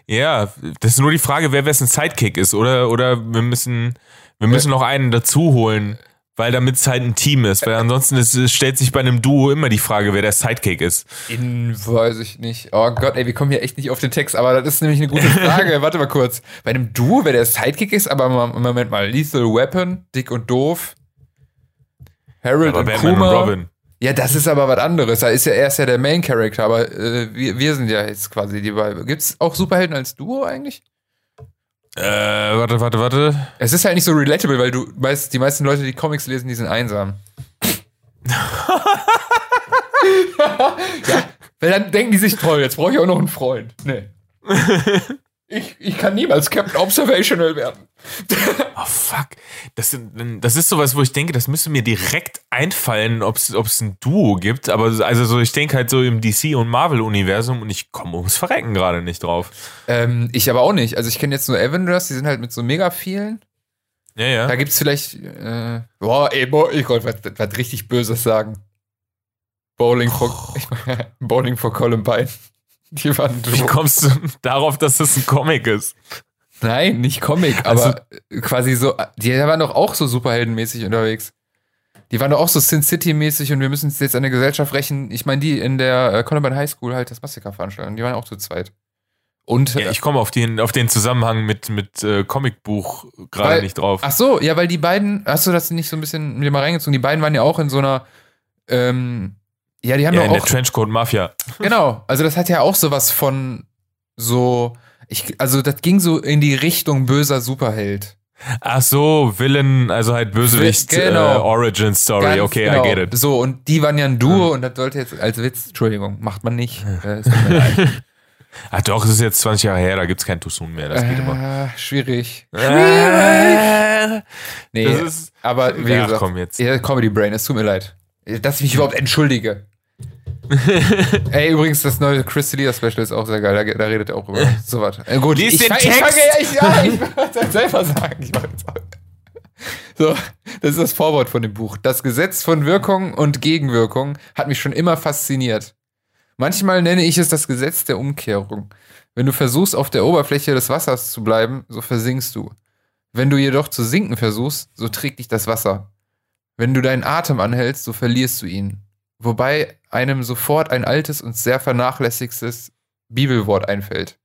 B: Ja, das ist nur die Frage, wer wessen Sidekick ist, oder? Oder wir müssen, wir müssen noch einen dazu holen, weil damit es halt ein Team ist. Weil ansonsten ist, es stellt sich bei einem Duo immer die Frage, wer der Sidekick ist.
A: In, weiß ich nicht. Oh Gott, ey, wir kommen hier echt nicht auf den Text, aber das ist nämlich eine gute Frage. Warte mal kurz. Bei einem Duo, wer der Sidekick ist, aber Moment mal, Lethal Weapon, dick und doof. Harold
B: Aber
A: und
B: Batman
A: Kuma.
B: und Robin.
A: Ja, das ist aber was anderes. Da ist ja er ist ja der Main Character, aber äh, wir, wir sind ja jetzt quasi die beiden. Gibt's auch Superhelden als Duo eigentlich?
B: Äh, warte, warte, warte.
A: Es ist halt nicht so relatable, weil du weißt, die meisten Leute, die Comics lesen, die sind einsam. ja, weil dann denken die sich, toll, jetzt brauche ich auch noch einen Freund. Nee. Ich, ich kann niemals Captain Observational werden.
B: Oh fuck. Das, sind- das ist sowas, wo ich denke, das müsste mir direkt einfallen, ob es ein Duo gibt. Aber also so, ich denke halt so im DC- und Marvel-Universum und ich komme ums Verrecken gerade nicht drauf.
A: Ähm, ich aber auch nicht. Also ich kenne jetzt nur Avengers, die sind halt mit so mega vielen.
B: Ja, ja.
A: Da gibt's vielleicht, äh, boah, ey, boah, ich wollte was, was richtig Böses sagen. Bowling for, mein, Bowling for Columbine. Die waren
B: Wie kommst du darauf, dass das ein Comic ist?
A: Nein, nicht Comic,
B: Also-
A: aber quasi so, die waren doch auch so superheldenmäßig unterwegs. Die waren doch auch so Sin City-mäßig und wir müssen uns jetzt an der Gesellschaft rächen. Ich meine, die in der äh, Columbine High School halt das Massaker veranstalten. Die waren auch zu zweit. Und,
B: Ja,
A: äh,
B: ich komme auf den, auf den Zusammenhang mit, mit äh, Comicbuch gerade nicht drauf.
A: Ach so, ja, weil die beiden, hast du das nicht so ein bisschen mit dir mal reingezogen? Die beiden waren ja auch in so einer, ähm, ja, die haben
B: ja,
A: doch
B: in der
A: auch,
B: Trenchcoat Mafia.
A: genau, also das hat ja auch sowas von so, ich, also das ging so in die Richtung böser Superheld.
B: Ach so, Villain, also halt Bösewicht,
A: Genau.
B: äh, Origin Story.
A: Ganz
B: okay,
A: genau.
B: I get it.
A: So, und die waren ja ein Duo und das sollte jetzt als Witz, Entschuldigung, macht man nicht. Äh, es.
B: Ah doch, es ist jetzt 20 Jahre her, da gibt's kein Too Soon mehr. Das geht immer.
A: äh, schwierig.
B: Äh,
A: Nee,
B: ist,
A: aber wie
B: Ja,
A: gesagt,
B: komm jetzt.
A: Ja, Comedy Brain, es tut mir leid. Dass ich mich überhaupt entschuldige. Ey, übrigens, das neue Chris Leader Special ist auch sehr geil. Da, da redet er auch über sowas. Äh, gut,
B: Lies
A: ich,
B: den
A: ich
B: Text.
A: ja, ich, ja, ich wollte es selber sagen. Ich wollte. So, das ist das Vorwort von dem Buch. Das Gesetz von Wirkung und Gegenwirkung hat mich schon immer fasziniert. Manchmal nenne ich es das Gesetz der Umkehrung. Wenn du versuchst, auf der Oberfläche des Wassers zu bleiben, so versinkst du. Wenn du jedoch zu sinken versuchst, so trägt dich das Wasser. Wenn du deinen Atem anhältst, so verlierst du ihn. Wobei einem sofort ein altes und sehr vernachlässigtes Bibelwort einfällt.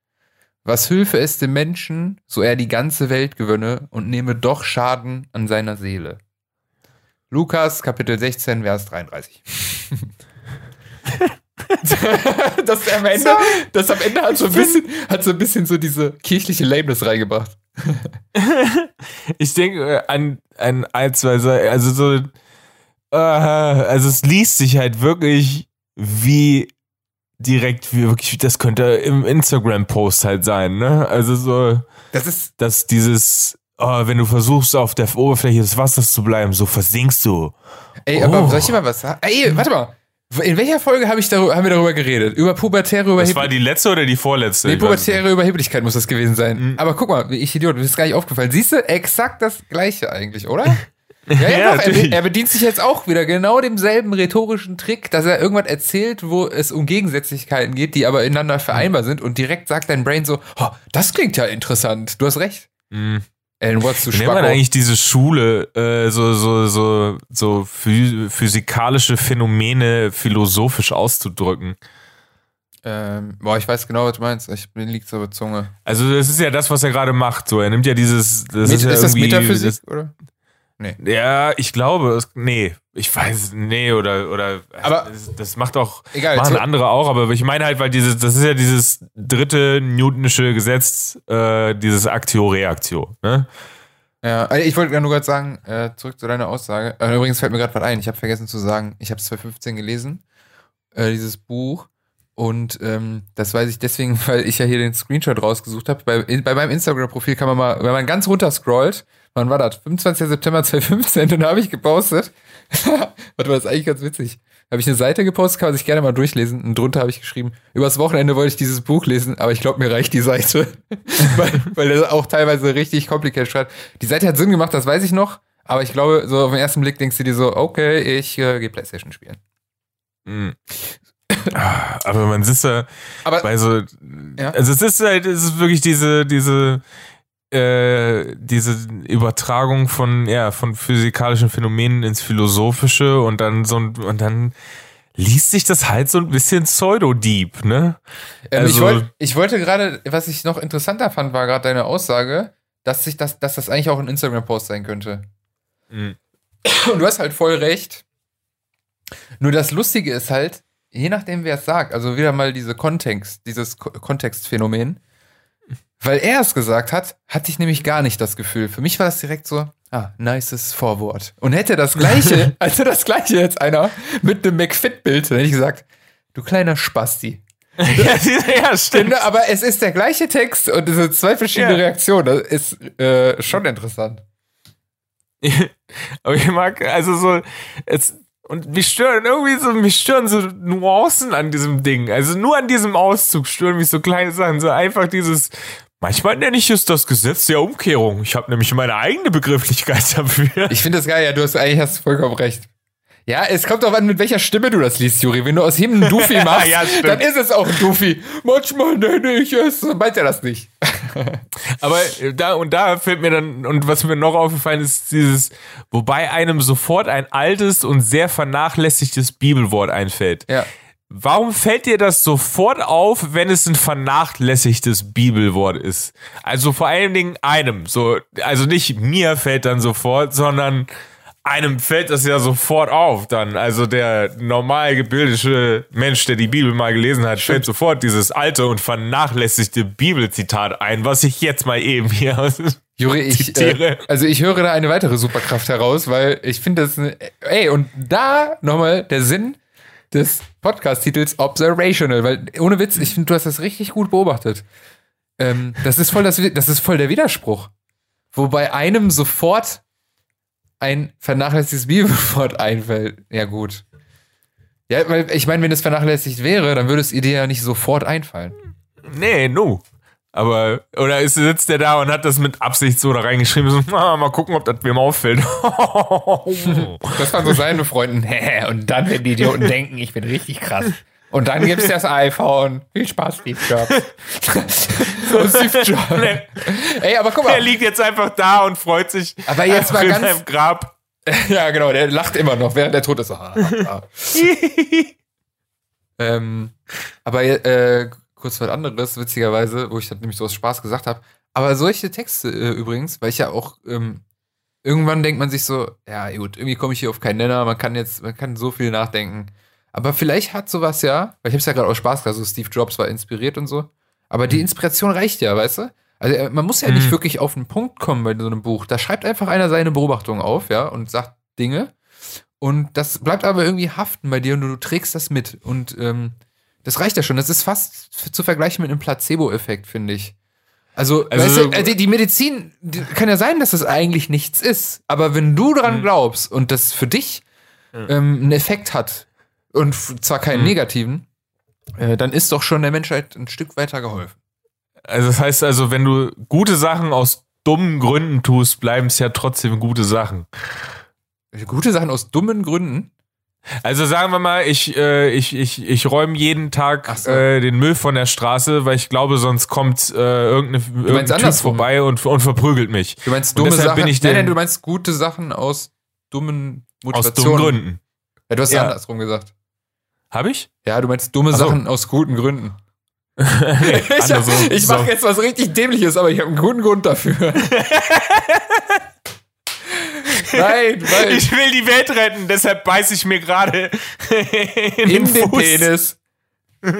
A: Was hülfe es dem Menschen, so er die ganze Welt gewönne und nehme doch Schaden an seiner Seele. Lukas, Kapitel 16, Vers 33. das am Ende, das am Ende hat so ein bisschen, hat so ein bisschen so diese kirchliche Lameness reingebracht.
B: ich denke äh, an, an ein, zwei also so, äh, also es liest sich halt wirklich wie direkt, wie wirklich, das könnte im Instagram-Post halt sein, ne? Also so,
A: Das ist,
B: dass dieses, oh, wenn du versuchst, auf der Oberfläche des Wassers zu bleiben, so versinkst du.
A: ey, aber
B: Oh.
A: soll ich dir mal was sagen? Ey, warte mal. In welcher Folge hab ich darüber, haben wir darüber geredet? Über pubertäre
B: Das
A: Überheblichkeit.
B: war die letzte oder die vorletzte?
A: Nee, pubertäre Überheblichkeit muss das gewesen sein.
B: Mhm.
A: Aber guck mal, ich Idiot, mir ist gar nicht aufgefallen. Siehst du, exakt das gleiche eigentlich, oder? Ja, ja, doch, er, er bedient sich jetzt auch wieder genau demselben rhetorischen Trick, dass er irgendwas erzählt, wo es um Gegensätzlichkeiten geht, die aber ineinander vereinbar sind und direkt sagt dein Brain so, oh, das klingt ja interessant. Du hast recht.
B: Mhm.
A: Alan Watts, du
B: Wie nennt man
A: Schwacko.
B: eigentlich diese Schule, äh, so, so, so, so phy physikalische Phänomene philosophisch auszudrücken?
A: Ähm, boah, ich weiß genau, was du meinst. Ich, mir liegt's auf der Zunge.
B: Also, das ist ja das, was er gerade macht. So, er nimmt ja dieses. Das
A: Met-
B: ist, ja
A: ist das Metaphysik, oder?
B: Das, ja, ich glaube, es, nee, ich weiß, nee, oder, oder,
A: Aber-
B: das, das macht auch,
A: Egal,
B: machen andere auch, aber ich meine halt, weil dieses, das ist ja dieses dritte Newtonische Gesetz, äh, dieses Aktio-Reaktio, ne?
A: Ja, also ich wollte nur gerade sagen, äh, zurück zu deiner Aussage. Äh, übrigens fällt mir gerade was ein. Ich habe vergessen zu sagen, ich habe es 2015 gelesen, äh, dieses Buch. Und ähm, das weiß ich deswegen, weil ich ja hier den Screenshot rausgesucht habe. Bei, bei meinem Instagram-Profil kann man mal, wenn man ganz runter scrollt, wann war das? 25. September 2015, und da habe ich gepostet. Warte mal, das ist eigentlich ganz witzig. Habe ich eine Seite gepostet, kann man sich gerne mal durchlesen. Und drunter habe ich geschrieben, übers Wochenende wollte ich dieses Buch lesen, aber ich glaube, mir reicht die Seite. weil, weil er auch teilweise richtig kompliziert schreibt. Die Seite hat Sinn gemacht, das weiß ich noch. Aber ich glaube, so auf den ersten Blick denkst du dir so, okay, ich äh, gehe Playstation spielen.
B: Mhm. Ah, Aber man sitzt da
A: Aber
B: bei so,
A: Ja.
B: also es ist halt, es ist wirklich diese, diese, äh, diese Übertragung von, ja, von physikalischen Phänomenen ins Philosophische und dann so ein, und dann liest sich das halt so ein bisschen pseudo-deep, ne?
A: Ähm, ich,
B: Also-
A: wollt, ich wollte gerade, was ich noch interessanter fand, war gerade deine Aussage, dass, sich das, dass das eigentlich auch ein Instagram-Post sein könnte.
B: Mhm.
A: Und du hast halt voll recht. Nur das Lustige ist halt, je nachdem, wer es sagt, also wieder mal diese Kontext, dieses Ko Kontextphänomen, weil er es gesagt hat, hatte ich nämlich gar nicht das Gefühl. Für mich war das direkt so, ah, nices Vorwort. Und hätte das gleiche, also das gleiche jetzt einer mit einem McFit-Bild, dann hätte ich gesagt, du kleiner Spasti.
B: ja, ja, stimmt.
A: Aber es ist der gleiche Text und es sind zwei verschiedene
B: Ja.
A: Reaktionen. Das ist äh, schon interessant.
B: Aber ich mag, also so, es, und mich stören irgendwie so, mich stören so Nuancen an diesem Ding. Also nur an diesem Auszug stören mich so kleine Sachen. So einfach dieses, manchmal nenne ich es das Gesetz der Umkehrung. Ich habe nämlich meine eigene Begrifflichkeit dafür.
A: Ich finde das geil, ja, du hast eigentlich hast vollkommen recht. Ja, es kommt auch an, mit welcher Stimme du das liest, Juri. Wenn du aus ihm einen Doofy machst,
B: Ja,
A: dann ist es auch ein Doofy. Manchmal nenne ich es, dann meint er das nicht.
B: Aber äh, da und da fällt mir dann, und was mir noch aufgefallen ist, dieses, wobei einem sofort ein altes und sehr vernachlässigtes Bibelwort einfällt.
A: Ja.
B: Warum fällt dir das sofort auf, wenn es ein vernachlässigtes Bibelwort ist? Also vor allen Dingen einem. So, also nicht mir fällt dann sofort, sondern einem fällt das ja sofort auf dann. Also der normal gebildete Mensch, der die Bibel mal gelesen hat, fällt sofort dieses alte und vernachlässigte Bibelzitat ein, was ich jetzt mal eben hier aus.
A: Juri, ich, äh, also ich höre da eine weitere Superkraft heraus, weil ich finde das, eine- ey, und da nochmal der Sinn des Podcast-Titels Observational, weil ohne Witz, ich finde, du hast das richtig gut beobachtet. Ähm, das ist voll das, das ist voll der Widerspruch. Wobei einem sofort ein vernachlässigtes Bibelwort einfällt. Ja, gut. Ja, weil ich meine, wenn es vernachlässigt wäre, dann würde es dir ja nicht sofort einfallen.
B: Nee, nu. Aber, oder ist, sitzt der da und hat das mit Absicht so da reingeschrieben, so, mal gucken, ob das wem auffällt.
A: Das kann so sein mit Freunden. Und dann werden die Idioten denken, ich bin richtig krass. Und dann gibt's das iPhone. Viel Spaß, Steve Jobs. Steve Jobs. Ey, aber guck
B: er
A: mal.
B: liegt jetzt einfach da und freut sich
A: Aber jetzt mal ganz-
B: Grab.
A: Ja, genau, der lacht immer noch, während der tot ist. Ah, ah. ähm, aber äh, kurz was anderes, witzigerweise, wo ich das nämlich so aus Spaß gesagt habe. Aber solche Texte äh, übrigens, weil ich ja auch ähm, irgendwann denkt man sich so, ja gut, irgendwie komme ich hier auf keinen Nenner, man kann jetzt, man kann so viel nachdenken. Aber vielleicht hat sowas ja, weil ich habe es ja gerade aus Spaß gesagt, so Steve Jobs war inspiriert und so. Aber die Inspiration reicht ja, weißt du? Also äh, man muss ja nicht
B: Mhm.
A: wirklich auf den Punkt kommen bei so einem Buch. Da schreibt einfach einer seine Beobachtungen auf, ja, und sagt Dinge. Und das bleibt aber irgendwie haften bei dir und du trägst das mit. Und ähm, das reicht ja schon. Das ist fast zu vergleichen mit einem Placebo-Effekt, finde ich. Also,
B: Also
A: weißt du, äh, die, Medizin, die, kann ja sein, dass das eigentlich nichts ist. Aber wenn du dran
B: Mhm.
A: glaubst und das für dich ähm, einen Effekt hat, und zwar keinen
B: Mhm.
A: negativen, äh, dann ist doch schon der Menschheit ein Stück weiter geholfen.
B: Also das heißt also, wenn du gute Sachen aus dummen Gründen tust, bleiben es ja trotzdem gute Sachen.
A: Gute Sachen aus dummen Gründen.
B: Also sagen wir mal, ich, äh, ich, ich, ich räume jeden Tag
A: so.
B: äh, den Müll von der Straße, weil ich glaube, sonst kommt äh, irgendeine, irgendein Typ vorbei und, und verprügelt mich.
A: Du meinst dumme Sachen.
B: bin ich
A: nein, nein, du meinst gute Sachen aus dummen
B: Aus
A: Motivationen.
B: dummen Gründen.
A: Ja, du hast
B: Ja.
A: andersrum gesagt.
B: Habe ich?
A: Ja, du meinst dumme
B: Ach so.
A: Sachen aus guten Gründen.
B: nee,
A: Ich, hab, ich mache jetzt was richtig dämliches, aber ich habe einen guten Grund dafür. nein, weil
B: Ich will die Welt retten, deshalb beiß ich mir gerade in,
A: in
B: den
A: den
B: Fuß.
A: Penis.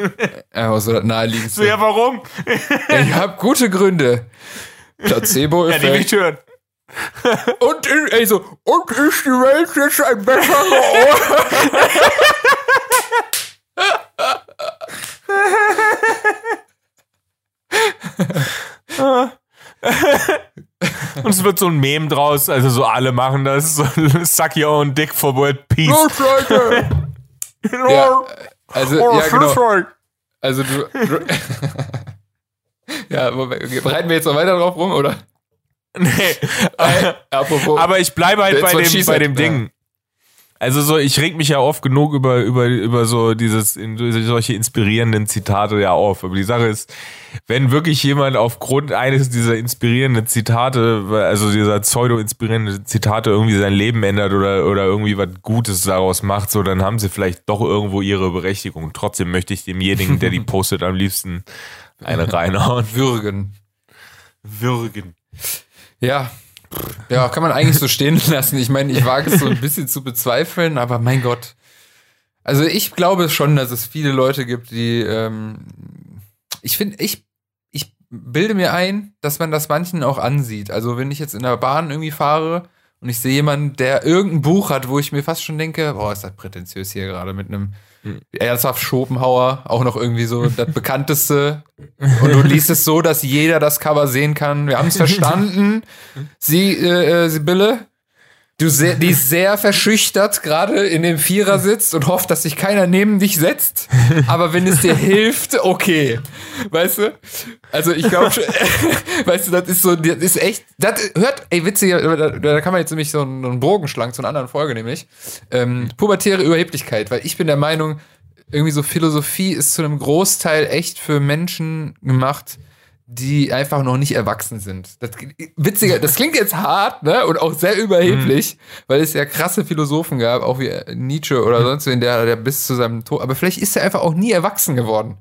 A: Ja, was so das naheliegendste.
B: So, ja, warum?
A: Ich habe gute Gründe.
B: Ja, die will
A: Placebo-Effekt.
B: ich hören.
A: und, in, ey, so, und ist die Welt jetzt ein besserer Ort?
B: Und es wird so ein Meme draus, also so alle machen das. So, suck your own dick for world peace.
A: Ja, also, ja, genau. Also du. du ja, aber bereiten wir jetzt noch weiter drauf rum, oder?
B: Nee.
A: Äh, apropos.
B: Aber ich bleibe halt bei dem, bei dem
A: ja.
B: Ding. Also so, ich reg mich ja oft genug über, über, über so dieses, solche inspirierenden Zitate ja auf. Aber die Sache ist, wenn wirklich jemand aufgrund eines dieser inspirierenden Zitate, also dieser pseudo-inspirierenden Zitate irgendwie sein Leben ändert oder, oder irgendwie was Gutes daraus macht, so, dann haben sie vielleicht doch irgendwo ihre Berechtigung. Trotzdem möchte ich demjenigen, der die postet, am liebsten eine reinhauen.
A: Würgen.
B: Würgen.
A: Ja. Ja, kann man eigentlich so stehen lassen. Ich meine, ich wage es so ein bisschen zu bezweifeln, aber mein Gott. Also ich glaube schon, dass es viele Leute gibt, die ähm, ich finde, ich, ich bilde mir ein, dass man das manchen auch ansieht. Also wenn ich jetzt in der Bahn irgendwie fahre und ich sehe jemanden, der irgendein Buch hat, wo ich mir fast schon denke, boah, ist das prätentiös hier gerade mit einem. Ernsthaft Schopenhauer, auch noch irgendwie so das bekannteste. Und du liest es so, dass jeder das Cover sehen kann. Wir haben es verstanden. Sie, äh, äh Sibylle, du sehr, die sehr verschüchtert gerade in dem Vierer sitzt und hofft, dass sich keiner neben dich setzt. Aber wenn es dir hilft, okay. Weißt du? Also ich glaube, weißt du, das ist so, das ist echt, das hört, ey, witzig, da, da kann man jetzt nämlich so einen, einen Bogen zu einer anderen Folge, nämlich ähm, pubertäre Überheblichkeit, weil ich bin der Meinung, irgendwie so Philosophie ist zu einem Großteil echt für Menschen gemacht, die einfach noch nicht erwachsen sind. Das, witziger, das klingt jetzt hart, ne? Und auch sehr überheblich, mhm. weil es ja krasse Philosophen gab, auch wie Nietzsche oder mhm. sonst wen, der, der bis zu seinem Tod. Aber vielleicht ist er einfach auch nie erwachsen geworden.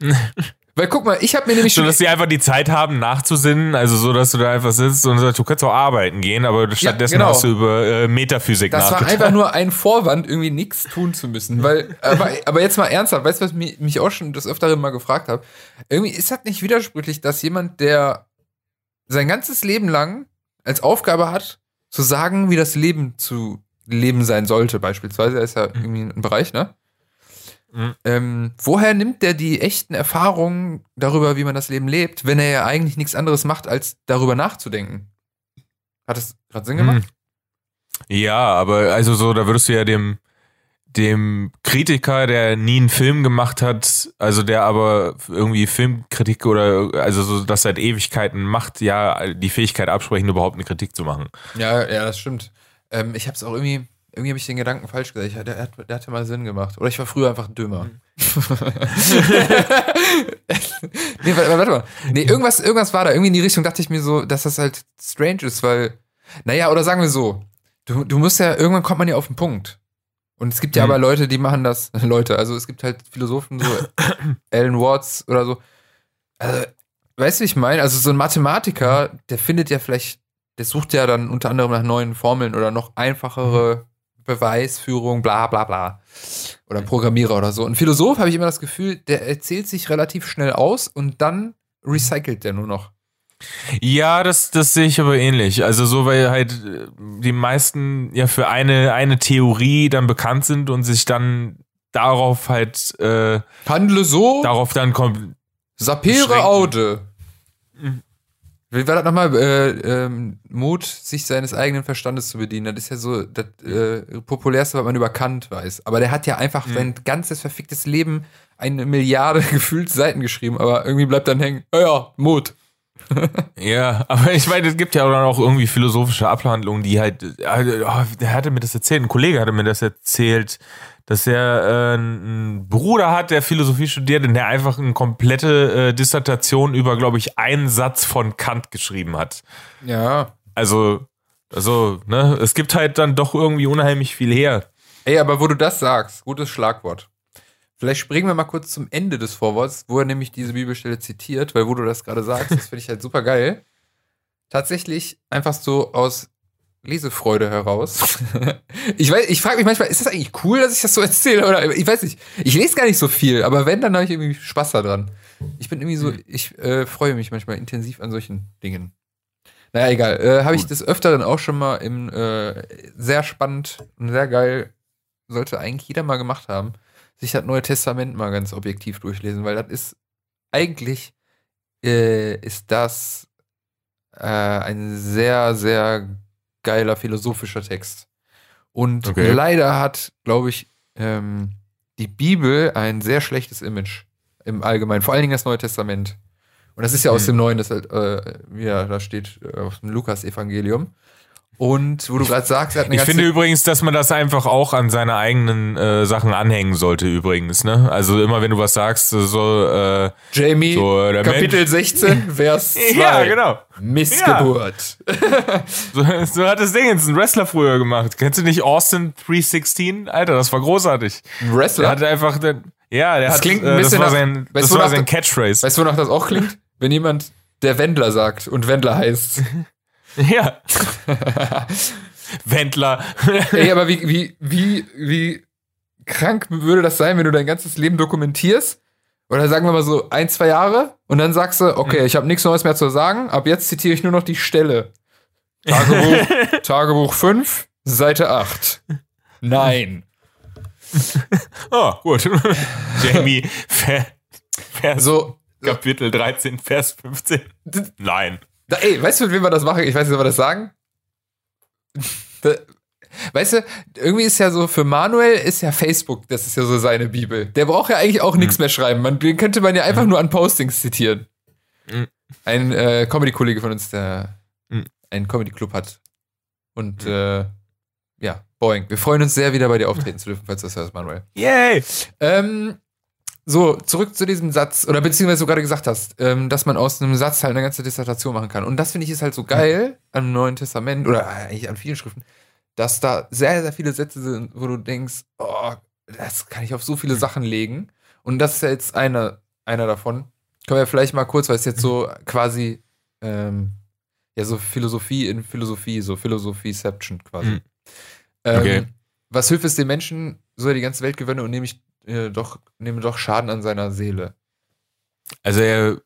A: Weil guck mal, ich habe mir nämlich
B: so, dass sie einfach die Zeit haben nachzusinnen, also so, dass du da einfach sitzt und sagst, du kannst auch arbeiten gehen, aber stattdessen ja, genau. hast du über äh, Metaphysik
A: Das war einfach nur ein Vorwand, irgendwie nichts tun zu müssen, weil aber, aber jetzt mal ernsthaft, weißt du, was mich, mich auch schon das öfteren mal gefragt habe? Irgendwie ist das nicht widersprüchlich, dass jemand, der sein ganzes Leben lang als Aufgabe hat, zu sagen, wie das Leben zu leben sein sollte, beispielsweise, ist ja irgendwie ein Bereich, ne? Mhm. Ähm, woher nimmt der die echten Erfahrungen darüber, wie man das Leben lebt, wenn er ja eigentlich nichts anderes macht, als darüber nachzudenken? Hat das gerade Sinn gemacht?
B: Mhm. Ja, aber also so, da würdest du ja dem, dem Kritiker, der nie einen Film gemacht hat, also der aber irgendwie Filmkritik oder also so das seit Ewigkeiten macht, ja die Fähigkeit absprechen, überhaupt eine Kritik zu machen.
A: Ja, ja, das stimmt. Ähm, ich habe es auch irgendwie, irgendwie habe ich den Gedanken falsch gesagt. Ich, der, der, hatte mal Sinn gemacht. Oder ich war früher einfach dümmer. Mhm. nee, warte, warte, mal. Nee, irgendwas, irgendwas war da. Irgendwie in die Richtung dachte ich mir so, dass das halt strange ist, weil, naja, oder sagen wir so, du, du musst ja, irgendwann kommt man ja auf den Punkt. Und es gibt ja mhm. aber Leute, die machen das, Leute, also es gibt halt Philosophen, so Alan Watts oder so. Also, weißt du, wie ich meine? Also so ein Mathematiker, der findet ja vielleicht, der sucht ja dann unter anderem nach neuen Formeln oder noch einfachere Beweisführung, bla bla bla. Oder ein Programmierer oder so. Ein Philosoph habe ich immer das Gefühl, der erzählt sich relativ schnell aus und dann recycelt der nur noch.
B: Ja, das, das sehe ich aber ähnlich. Also so, weil halt äh, die meisten ja für eine, eine Theorie dann bekannt sind und sich dann darauf halt äh,
A: Handle so.
B: Darauf dann kommt.
A: Sapere Aude. Wie war das nochmal? Äh, ähm, Mut, sich seines eigenen Verstandes zu bedienen. Das ist ja so das äh, populärste, was man über Kant weiß. Aber der hat ja einfach mhm. sein ganzes verficktes Leben eine Milliarde gefühlt Seiten geschrieben. Aber irgendwie bleibt dann hängen, oh ja, Mut.
B: ja, aber ich meine, es gibt ja dann auch irgendwie philosophische Abhandlungen, die halt, äh, oh, der hatte mir das erzählt, ein Kollege hatte mir das erzählt, dass er äh, einen Bruder hat, der Philosophie studiert und der einfach eine komplette äh, Dissertation über, glaube ich, einen Satz von Kant geschrieben hat.
A: Ja.
B: Also, also, ne, es gibt halt dann doch irgendwie unheimlich viel her.
A: Ey, aber wo du das sagst, gutes Schlagwort. Vielleicht springen wir mal kurz zum Ende des Vorworts, wo er nämlich diese Bibelstelle zitiert, weil wo du das gerade sagst, das finde ich halt super geil. Tatsächlich einfach so aus Lesefreude heraus. ich weiß, ich frage mich manchmal, ist das eigentlich cool, dass ich das so erzähle? Oder ich weiß nicht. Ich lese gar nicht so viel, aber wenn, dann habe ich irgendwie Spaß daran. Ich bin irgendwie so, hm. ich äh, freue mich manchmal intensiv an solchen Dingen. Naja, egal. Äh, habe ich des Öfteren auch schon mal im äh, sehr spannend und sehr geil, sollte eigentlich jeder mal gemacht haben, sich das Neue Testament mal ganz objektiv durchlesen, weil das ist eigentlich äh, ist das äh, ein sehr, sehr geiler philosophischer Text. Und okay. leider hat, glaube ich, ähm, die Bibel ein sehr schlechtes Image im Allgemeinen, vor allen Dingen das Neue Testament. Und das ist ja aus mhm. dem Neuen, das halt, äh, ja, da steht äh, aus dem Lukas-Evangelium. Und wo du gerade sagst, er hat
B: eine Ich finde übrigens, dass man das einfach auch an seine eigenen äh, Sachen anhängen sollte, übrigens, ne? Also immer wenn du was sagst, so äh,
A: Jamie, so, Kapitel Mensch. 16, Vers 2.
B: ja, genau.
A: Missgeburt.
B: Ja. so, so hat das Ding jetzt ein Wrestler früher gemacht. Kennst du nicht Austin 316? Alter, das war großartig.
A: Ein Wrestler?
B: Der hatte einfach den, ja, der
A: das
B: hat,
A: klingt ein bisschen
B: das war sein,
A: weißt
B: das war sein Catchphrase.
A: Weißt du, wonach das auch klingt? Wenn jemand der Wendler sagt und Wendler heißt.
B: Ja. Wendler.
A: Ey, aber wie, wie, wie, wie krank würde das sein, wenn du dein ganzes Leben dokumentierst? Oder sagen wir mal so ein, zwei Jahre und dann sagst du, okay,
B: Mhm.
A: ich habe nichts Neues mehr zu sagen, ab jetzt zitiere ich nur noch die Stelle. Tagebuch, Tagebuch 5, Seite 8. Nein.
B: Oh, gut. Jamie, Ver Vers,
A: So,
B: Kapitel 13, Vers 15. Nein.
A: Da, ey, weißt du, mit wem wir das machen? Ich weiß nicht, ob wir das sagen. Da, weißt du, irgendwie ist ja so, für Manuel ist ja Facebook, das ist ja so seine Bibel. Der braucht ja eigentlich auch nichts mehr schreiben. Man, den könnte man ja einfach nur an Postings zitieren.
B: Mhm.
A: Ein äh, Comedy-Kollege von uns, der
B: Mhm.
A: einen Comedy-Club hat. Und äh, ja, Boeing. Wir freuen uns sehr, wieder bei dir auftreten zu dürfen, falls du das hörst, Manuel.
B: Yay!
A: Ähm, so, zurück zu diesem Satz, oder beziehungsweise du gerade gesagt hast, ähm, dass man aus einem Satz halt eine ganze Dissertation machen kann. Und das finde ich ist halt so geil am Neuen Testament oder eigentlich an vielen Schriften, dass da sehr, sehr viele Sätze sind, wo du denkst, oh, das kann ich auf so viele Sachen legen. Und das ist ja jetzt einer, einer davon. Können wir vielleicht mal kurz, weil es jetzt so quasi, ähm, ja, so Philosophie in Philosophie, so Philosophieception quasi.
B: Mhm.
A: Ähm,
B: Okay.
A: Was hilft es dem Menschen, so die ganze Welt gewönne und nehme ich äh, doch, nehme doch Schaden an seiner Seele?
B: Also er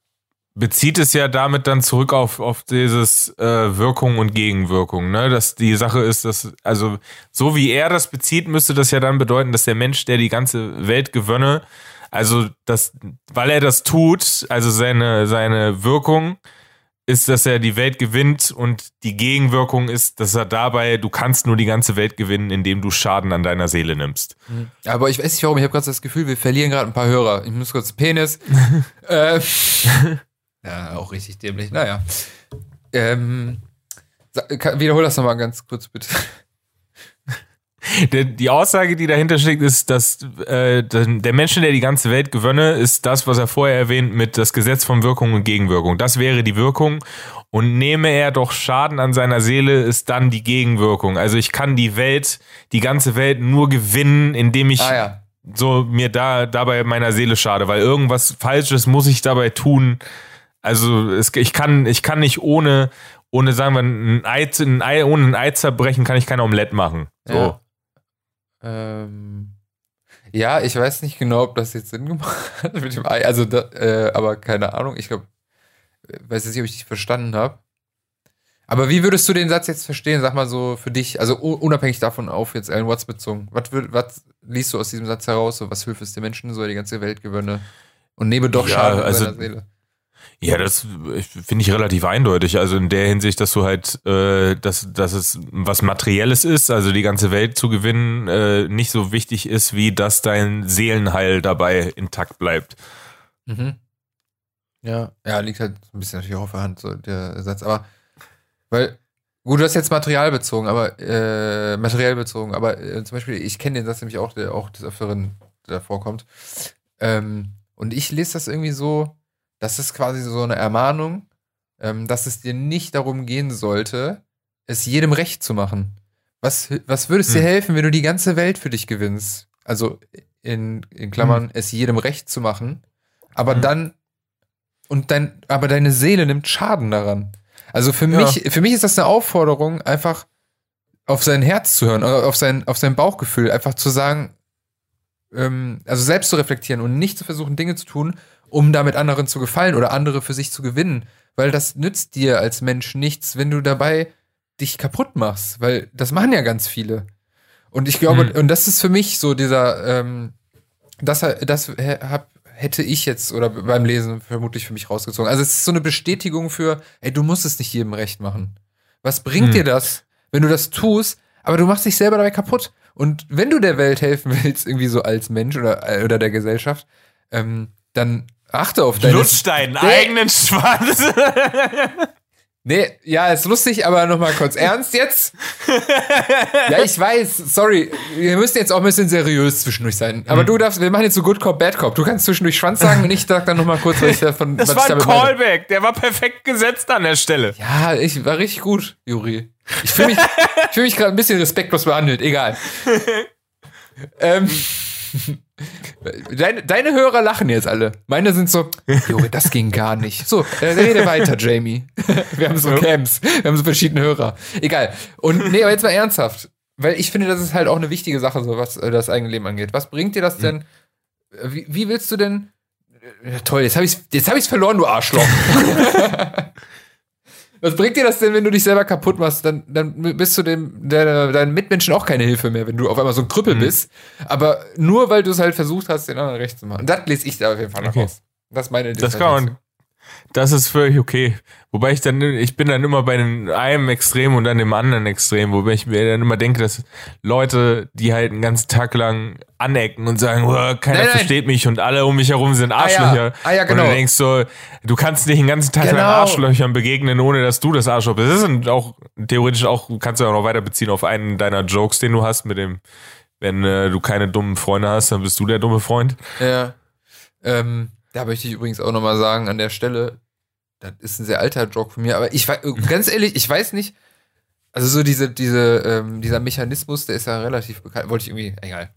B: bezieht es ja damit dann zurück auf, auf dieses äh, Wirkung und Gegenwirkung, ne? Dass die Sache ist, dass, also so wie er das bezieht, müsste das ja dann bedeuten, dass der Mensch, der die ganze Welt gewönne, also das, weil er das tut, also seine, seine Wirkung ist, dass er die Welt gewinnt und die Gegenwirkung ist, dass er dabei, du kannst nur die ganze Welt gewinnen, indem du Schaden an deiner Seele nimmst.
A: Aber ich weiß nicht warum, ich habe gerade das Gefühl, wir verlieren gerade ein paar Hörer. Ich muss kurz Penis. äh, ja, auch richtig dämlich. Naja. Ähm, wiederhol das nochmal ganz kurz, bitte.
B: Die Aussage, die dahinter steckt, ist, dass äh, der Mensch, der die ganze Welt gewönne, ist das, was er vorher erwähnt mit das Gesetz von Wirkung und Gegenwirkung. Das wäre die Wirkung. Und nehme er doch Schaden an seiner Seele, ist dann die Gegenwirkung. Also ich kann die Welt, die ganze Welt nur gewinnen, indem ich
A: Ah ja.
B: so mir da dabei meiner Seele schade, weil irgendwas Falsches muss ich dabei tun. Also es, ich kann ich kann nicht ohne ohne sagen wir ein Ei, ein Ei ohne ein Ei zerbrechen kann ich kein Omelett machen. So.
A: Ja. Ähm, ja, ich weiß nicht genau, ob das jetzt Sinn gemacht hat mit dem Ei. Also, da, äh, aber keine Ahnung. Ich glaube, weiß jetzt nicht, ob ich dich verstanden habe. Aber wie würdest du den Satz jetzt verstehen? Sag mal so für dich, also unabhängig davon auf jetzt Alan Watts bezogen. Was, was liest du aus diesem Satz heraus? So, was hilft es den Menschen, so die ganze Welt gewönne? Und nehme doch
B: Ja,
A: Schaden
B: also-
A: seiner Seele.
B: Ja, das finde ich relativ eindeutig. Also in der Hinsicht, dass du halt, äh, dass, dass es was Materielles ist, also die ganze Welt zu gewinnen, äh, nicht so wichtig ist, wie dass dein Seelenheil dabei intakt bleibt.
A: Mhm. Ja. Ja, liegt halt ein bisschen natürlich auch auf der Hand, so der Satz. Aber, weil, gut, du hast jetzt Material bezogen, aber, äh, materiell bezogen, aber äh, zum Beispiel, ich kenne den Satz nämlich auch, der auch des Öfteren da vorkommt. Ähm, und ich lese das irgendwie so, das ist quasi so eine Ermahnung, ähm, dass es dir nicht darum gehen sollte, es jedem recht zu machen. Was, was würde es dir
B: Hm.
A: helfen, wenn du die ganze Welt für dich gewinnst? Also in, in Klammern, es jedem recht zu machen, aber
B: Hm.
A: dann und dein, aber deine Seele nimmt Schaden daran. Also für
B: Ja.
A: mich, für mich ist das eine Aufforderung, einfach auf sein Herz zu hören, oder auf sein, auf sein Bauchgefühl, einfach zu sagen, ähm, also selbst zu reflektieren und nicht zu versuchen, Dinge zu tun, um damit anderen zu gefallen oder andere für sich zu gewinnen. Weil das nützt dir als Mensch nichts, wenn du dabei dich kaputt machst. Weil das machen ja ganz viele. Und ich glaube,
B: Hm.
A: und das ist für mich so dieser, ähm, das, das hab, hätte ich jetzt oder beim Lesen vermutlich für mich rausgezogen. Also es ist so eine Bestätigung für, ey, du musst es nicht jedem recht machen. Was bringt
B: Hm.
A: dir das, wenn du das tust, aber du machst dich selber dabei kaputt? Und wenn du der Welt helfen willst, irgendwie so als Mensch oder, äh, oder der Gesellschaft, ähm, dann achte auf deine.
B: Lutsch deinen eigenen Schwanz.
A: Nee, ja, ist lustig, aber nochmal kurz ernst jetzt. ja, ich weiß, sorry. Wir müssen jetzt auch ein bisschen seriös zwischendurch sein. Aber du darfst, wir machen jetzt so Good Cop, Bad Cop. Du kannst zwischendurch Schwanz sagen und ich sag dann nochmal kurz, was ich davon
B: Das
A: was
B: war ein
A: damit meine.
B: Callback, der war perfekt gesetzt an der Stelle.
A: Ja, ich war richtig gut, Juri. Ich fühle mich, ich fühl mich gerade ein bisschen respektlos behandelt. Egal. ähm, deine, deine Hörer lachen jetzt alle. Meine sind so, Juri, das ging gar nicht. So, äh, rede weiter, Jamie. Wir haben so Camps. Wir haben so verschiedene Hörer. Egal. Und nee, aber jetzt mal ernsthaft. weil ich finde, das ist halt auch eine wichtige Sache, so was äh, das eigene Leben angeht. Was bringt dir
B: Mhm.
A: das denn? äh, Wie, wie willst du denn? Ja, toll, jetzt habe ich jetzt hab ich's verloren, du Arschloch. was bringt dir das denn, wenn du dich selber kaputt machst? Dann, dann bist du dem, der, deinen Mitmenschen auch keine Hilfe mehr, wenn du auf einmal so ein Krüppel
B: Mhm.
A: bist. Aber nur weil du es halt versucht hast, den anderen recht zu machen. Das lese ich da auf jeden Fall noch
B: Okay.
A: raus. Das ist meine
B: Das kann man. Das ist völlig okay. Wobei ich dann, ich bin dann immer bei einem Extrem und dann dem anderen Extrem, wobei ich mir dann immer denke, dass Leute, die halt einen ganzen Tag lang anecken und sagen, "Oh, keiner
A: Nein, nein.
B: versteht mich und alle um mich herum sind
A: Ah, ja.
B: Arschlöcher.
A: Ah, ja, genau.
B: Und du denkst so, du kannst nicht den ganzen Tag
A: Genau.
B: lang Arschlöchern begegnen, ohne dass du das Arschloch bist. Das ist auch theoretisch auch, kannst du auch noch weiter beziehen auf einen deiner Jokes, den du hast mit dem, wenn äh, du keine dummen Freunde hast, dann bist du der dumme Freund.
A: Ja. Ähm, da möchte ich übrigens auch nochmal sagen, an der Stelle, das ist ein sehr alter Joke von mir, aber ich weiß, ganz ehrlich, ich weiß nicht, also so diese, diese, ähm, dieser Mechanismus, der ist ja relativ bekannt, wollte ich irgendwie, egal.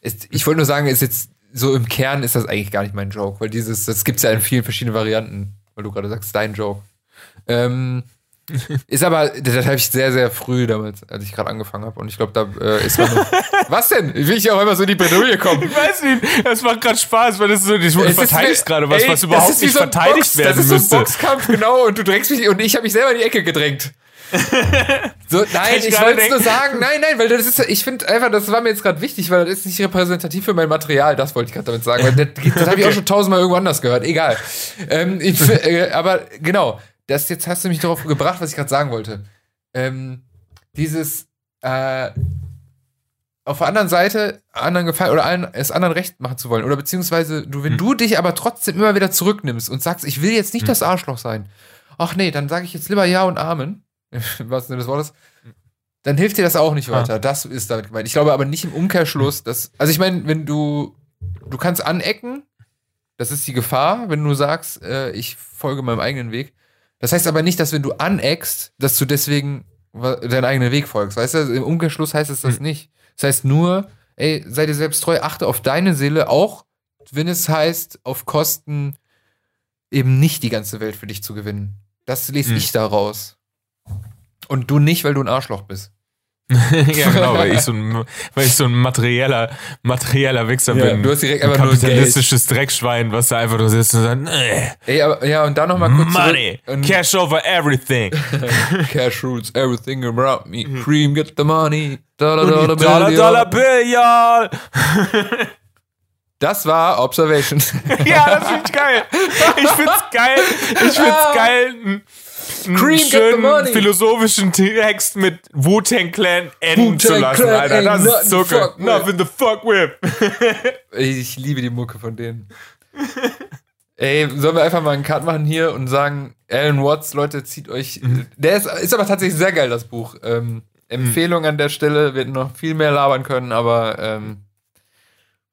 A: Ist, ich wollte nur sagen, ist jetzt, so im Kern ist das eigentlich gar nicht mein Joke, weil dieses, das gibt's ja in vielen verschiedenen Varianten, weil du gerade sagst, dein Joke. Ähm, ist aber, das, habe ich sehr, sehr früh damals, als ich gerade angefangen habe. Und ich glaube, da äh, ist man. was denn? Will ich auch immer so in die Bredouille kommen?
B: Ich weiß nicht, das macht gerade Spaß, weil das ist so,
A: Es ist
B: verteidigst gerade was,
A: ey,
B: was überhaupt nicht
A: so
B: verteidigt
A: Box,
B: werden
A: Das ist so
B: müsste.
A: ein Boxkampf, genau, und du drängst mich, und ich habe mich selber in die Ecke gedrängt. So, nein,
B: ich
A: ich wollte es nur sagen, nein, nein, weil das ist, ich finde einfach, das war mir jetzt gerade wichtig, weil das ist nicht repräsentativ für mein Material, das wollte ich gerade damit sagen, weil das, das habe ich auch schon tausendmal irgendwo anders gehört, egal. Ähm, ich, äh, aber genau, das jetzt hast du mich darauf gebracht, was ich gerade sagen wollte. Ähm, dieses, äh, auf der anderen Seite anderen gefallen oder allen es anderen recht machen zu wollen. Oder beziehungsweise, du, wenn du dich aber trotzdem immer wieder zurücknimmst und sagst, ich will jetzt nicht das Arschloch sein. Ach nee, dann sage ich jetzt lieber Ja und Amen. Was Sinne des Wortes. Dann hilft dir das auch nicht
B: Ah.
A: weiter. Das ist damit gemeint. Ich glaube aber nicht im Umkehrschluss, dass. Also ich meine, wenn du. Du kannst anecken, das ist die Gefahr, wenn du sagst, äh, ich folge meinem eigenen Weg. Das heißt aber nicht, dass wenn du aneckst, dass du deswegen deinen eigenen Weg folgst. Weißt du, im Umkehrschluss heißt es das nicht. Das heißt nur, ey, sei dir selbst treu, achte auf deine Seele, auch wenn es heißt, auf Kosten eben nicht die ganze Welt für dich zu gewinnen. Das lese
B: Mhm.
A: ich daraus. Und du nicht, weil du ein Arschloch bist.
B: ja, genau, weil ich so ein, weil ich so ein materieller, materieller Wichser
A: Ja,
B: bin.
A: du hast direkt
B: ein
A: einfach nur
B: kapitalistisches Dreckschwein, was da einfach nur sitzt und sagt, nee,
A: Ey, aber ja, und dann nochmal kurz
B: Money, cash over everything.
A: Cash rules everything around me. Cream, get the money. Dollar, dollar,
B: Dollar,
A: billion.
B: Dollar, Billion.
A: Das war Observation.
B: Ja, das finde ich geil. Ich find's geil. Ich find's geil. Einen, schönen philosophischen Text mit Wu-Tang Clan enden zu lassen,
A: Clan
B: Alter. Das ist
A: with.
B: Nothing the fuck with.
A: Ich liebe die Mucke von denen. Ey, sollen wir einfach mal einen Cut machen hier und sagen, Alan Watts, Leute, zieht euch. Der ist, ist aber tatsächlich sehr geil, das Buch. Ähm, Empfehlung an der Stelle, wir hätten noch viel mehr labern können, aber ähm,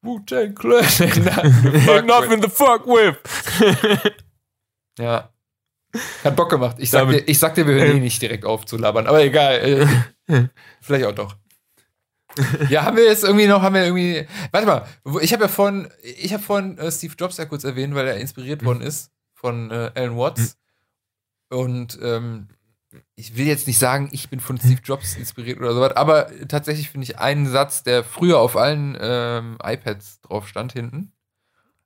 A: Wu-Tang Clan.
B: Nothing the fuck with.
A: ja. Hat Bock gemacht. Ich sag, dir, ich sag dir, wir hören eh nicht direkt auf zu labern, aber egal. Äh, vielleicht auch doch. Ja, haben wir jetzt irgendwie noch, haben wir irgendwie. Warte mal, ich habe ja vorhin, ich habe vorhin äh, Steve Jobs ja kurz erwähnt, weil er inspiriert worden ist von äh, Alan Watts. Und ähm, ich will jetzt nicht sagen, ich bin von Steve Jobs inspiriert oder sowas, aber tatsächlich finde ich einen Satz, der früher auf allen ähm, iPads drauf stand hinten,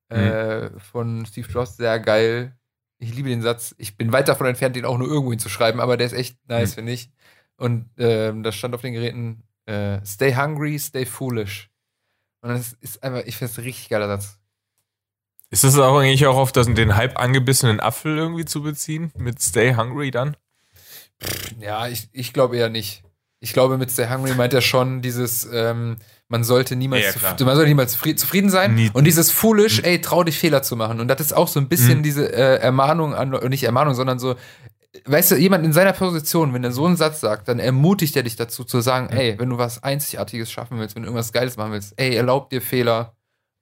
A: äh, von Steve Jobs, sehr geil. Ich liebe den Satz. Ich bin weit davon entfernt, den auch nur irgendwo hinzuschreiben, aber der ist echt nice,
B: Mhm.
A: finde ich. Und ähm, da stand auf den Geräten, äh, stay hungry, stay foolish. Und das ist einfach, ich finde es ein richtig geiler Satz.
B: Ist das auch eigentlich auch auf das, den halb angebissenen Apfel irgendwie zu beziehen? Mit Stay Hungry dann?
A: Ja, ich, ich glaube eher nicht. Ich glaube, mit Stay Hungry meint er schon dieses, ähm, man sollte niemals,
B: Ja,
A: zuf-
B: klar.
A: man sollte niemals zufrieden, zufrieden sein.
B: Nie-
A: Und dieses Foolish, ey, trau dich Fehler zu machen. Und das ist auch so ein bisschen
B: Mhm.
A: diese äh, Ermahnung an, nicht Ermahnung, sondern so, weißt du, jemand in seiner Position, wenn er so einen Satz sagt, dann ermutigt er dich dazu zu sagen, ey, wenn du was Einzigartiges schaffen willst, wenn du irgendwas Geiles machen willst, ey, erlaub dir Fehler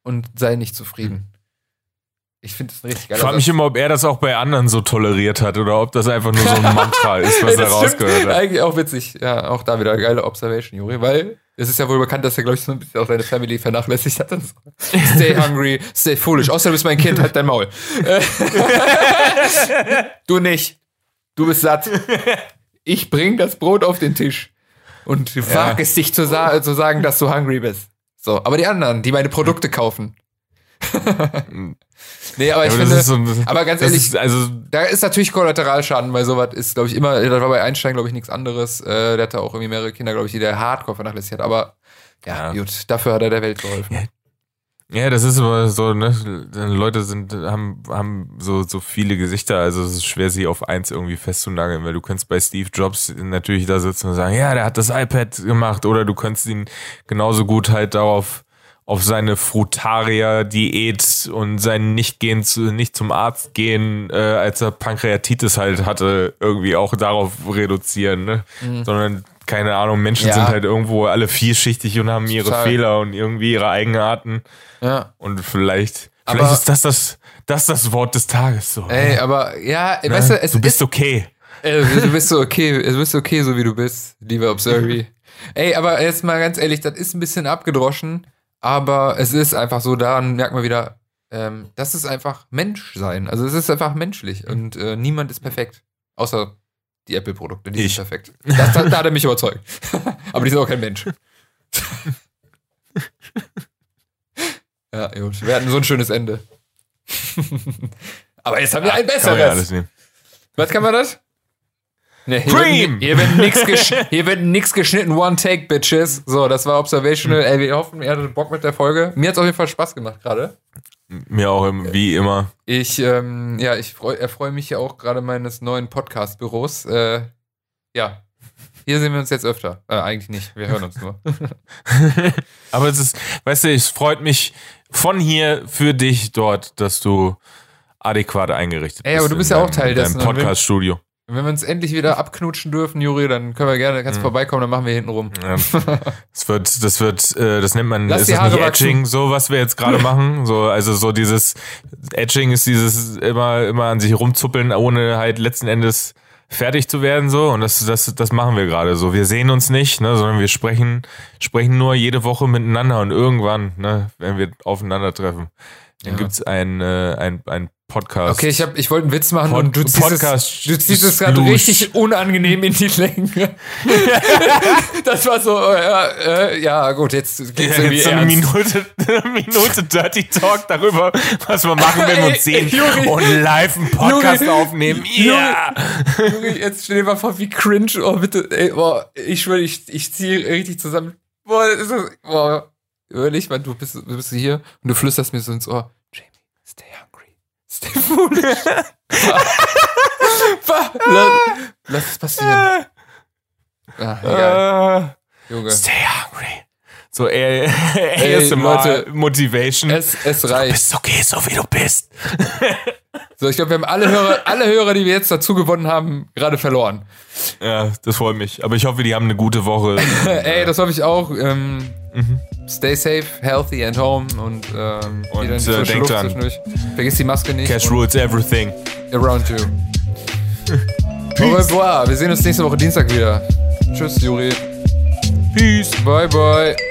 A: und sei nicht zufrieden. Ich finde das ein richtig
B: Ich
A: geiler
B: frage mich immer, ob er das auch bei anderen so toleriert hat oder ob das einfach nur so ein Mantra ist, was er rausgehört hat.
A: Eigentlich auch witzig. Ja, auch da wieder eine geile Observation, Juri, weil es ist ja wohl bekannt, dass er, glaube ich, so ein bisschen auch seine Family vernachlässigt hat. Stay hungry, stay foolish. Außer du bist mein Kind, halt dein Maul. Du nicht. Du bist satt. Ich bring das Brot auf den Tisch. und wag es dich zu, sa zu sagen, dass du hungry bist. So, aber die anderen, die meine Produkte kaufen. Nee, aber ich
B: das
A: finde,
B: so,
A: aber ganz ehrlich,
B: ist, also
A: da ist natürlich Kollateralschaden, weil sowas ist, glaube ich, immer, das war bei Einstein, glaube ich, nichts anderes. Äh, der hatte auch irgendwie mehrere Kinder, glaube ich, die der Hardcore vernachlässigt hat. Aber ja,
B: Ja.
A: gut, dafür hat er der Welt geholfen.
B: Ja. Ja, das ist immer so, ne? Leute sind, haben, haben so, so viele Gesichter, also es ist schwer, sie auf eins irgendwie festzunageln, weil du kannst bei Steve Jobs natürlich da sitzen und sagen, ja, der hat das iPad gemacht, oder du kannst ihn genauso gut halt darauf, auf seine Frutaria-Diät und sein Nicht-Gehen zu, nicht zum Arzt gehen, äh, als er Pankreatitis halt hatte, irgendwie auch darauf reduzieren, ne? Sondern, keine Ahnung, Menschen
A: Mhm. Ja.
B: sind halt irgendwo alle vielschichtig und haben ihre
A: Total.
B: Fehler und irgendwie ihre Eigenarten.
A: Ja.
B: Und vielleicht,
A: Aber-
B: vielleicht ist das das, das das Wort des Tages so.
A: Ey, aber ja,
B: Ne?
A: weißt du, es
B: du bist
A: ist,
B: okay.
A: äh, du bist so okay, du bist okay, so wie du bist, lieber Observi. Ey, aber jetzt mal ganz ehrlich, das ist ein bisschen abgedroschen, aber es ist einfach so, daran merkt man wieder, ähm, das ist einfach Menschsein. Also es ist einfach menschlich und äh, niemand ist perfekt. Außer die Apple-Produkte, die
B: Ich.
A: sind perfekt. Das, da, da hat er mich überzeugt. aber die sind auch kein Mensch. ja, gut. Wir hatten so ein schönes Ende. aber jetzt haben wir ein
B: Kann man ja alles
A: besseres.
B: nehmen.
A: Was kann man das? Nee, hier
B: Cream!
A: Wird, hier wird gesch nix geschnitten, one take, Bitches. So, das war Observational. Ey, wir hoffen, ihr hattet Bock mit der Folge. Mir hat's auf jeden Fall Spaß gemacht gerade.
B: Mir auch wie immer.
A: Ich, ähm, ja, ich freu, erfreue mich ja auch gerade meines neuen Podcast-Büros. Äh, ja, hier sehen wir uns jetzt öfter. Äh, eigentlich nicht, wir hören uns nur.
B: Aber es ist, weißt du, es freut mich von hier für dich dort, dass du adäquat eingerichtet
A: Ey,
B: bist.
A: aber du bist ja auch Teil dessen. Wenn-
B: Podcast-Studio.
A: Wenn wir uns endlich wieder abknutschen dürfen, Juri, dann können wir gerne, kannst vorbeikommen, dann machen wir hinten rum.
B: Ja. Das wird, das wird, äh, das nennt man,
A: Lass
B: ist das
A: Haare
B: nicht
A: wachsen.
B: Edging, so was wir jetzt gerade machen? So, also so dieses Edging ist dieses immer, immer an sich rumzuppeln, ohne halt letzten Endes fertig zu werden, so. Und das, das, das machen wir gerade so. Wir sehen uns nicht, ne, sondern wir sprechen, sprechen nur jede Woche miteinander und irgendwann, ne, wenn wir aufeinandertreffen, dann
A: Ja.
B: gibt's ein, äh, ein, ein Podcast.
A: Okay, ich, hab, ich wollte einen Witz machen
B: Pod-
A: und du ziehst
B: Podcast
A: es, du ziehst es gerade richtig unangenehm in die Länge. das war so, äh, äh, ja gut, jetzt geht's
B: Ja,
A: irgendwie
B: jetzt so eine. Minute, eine Minute Dirty Talk darüber, was wir machen, wenn wir uns sehen
A: Juri.
B: und live einen Podcast
A: Juri.
B: aufnehmen. Ja!
A: Juri, jetzt stell dir mal vor, wie cringe, oh bitte, ey, boah, ich schwöre, ich, ich ziehe richtig zusammen. Boah, ist das, boah, überleg mal, du bist, du bist hier und du flüsterst mir so ins Ohr, stay foolish. Lass, lass es passieren. Ah, egal,
B: Äh,
A: Junge.
B: stay hungry. So äh, ASMR Motivation.
A: Es, es
B: du
A: reicht.
B: bist okay, so wie du bist.
A: So, ich glaube, wir haben alle Hörer, alle Hörer, die wir jetzt dazu gewonnen haben, gerade verloren.
B: Ja, das freut mich. Aber ich hoffe, die haben eine gute Woche.
A: Ey, das hoffe ich auch. Ähm, Stay safe, healthy and home und, ähm,
B: Und, äh, denkt
A: Luft
B: dran.
A: Vergiss die Maske nicht.
B: Cash rules everything.
A: Around you. Au revoir. Wir sehen uns nächste Woche Dienstag wieder. Tschüss, Juri.
B: Peace.
A: Bye, bye.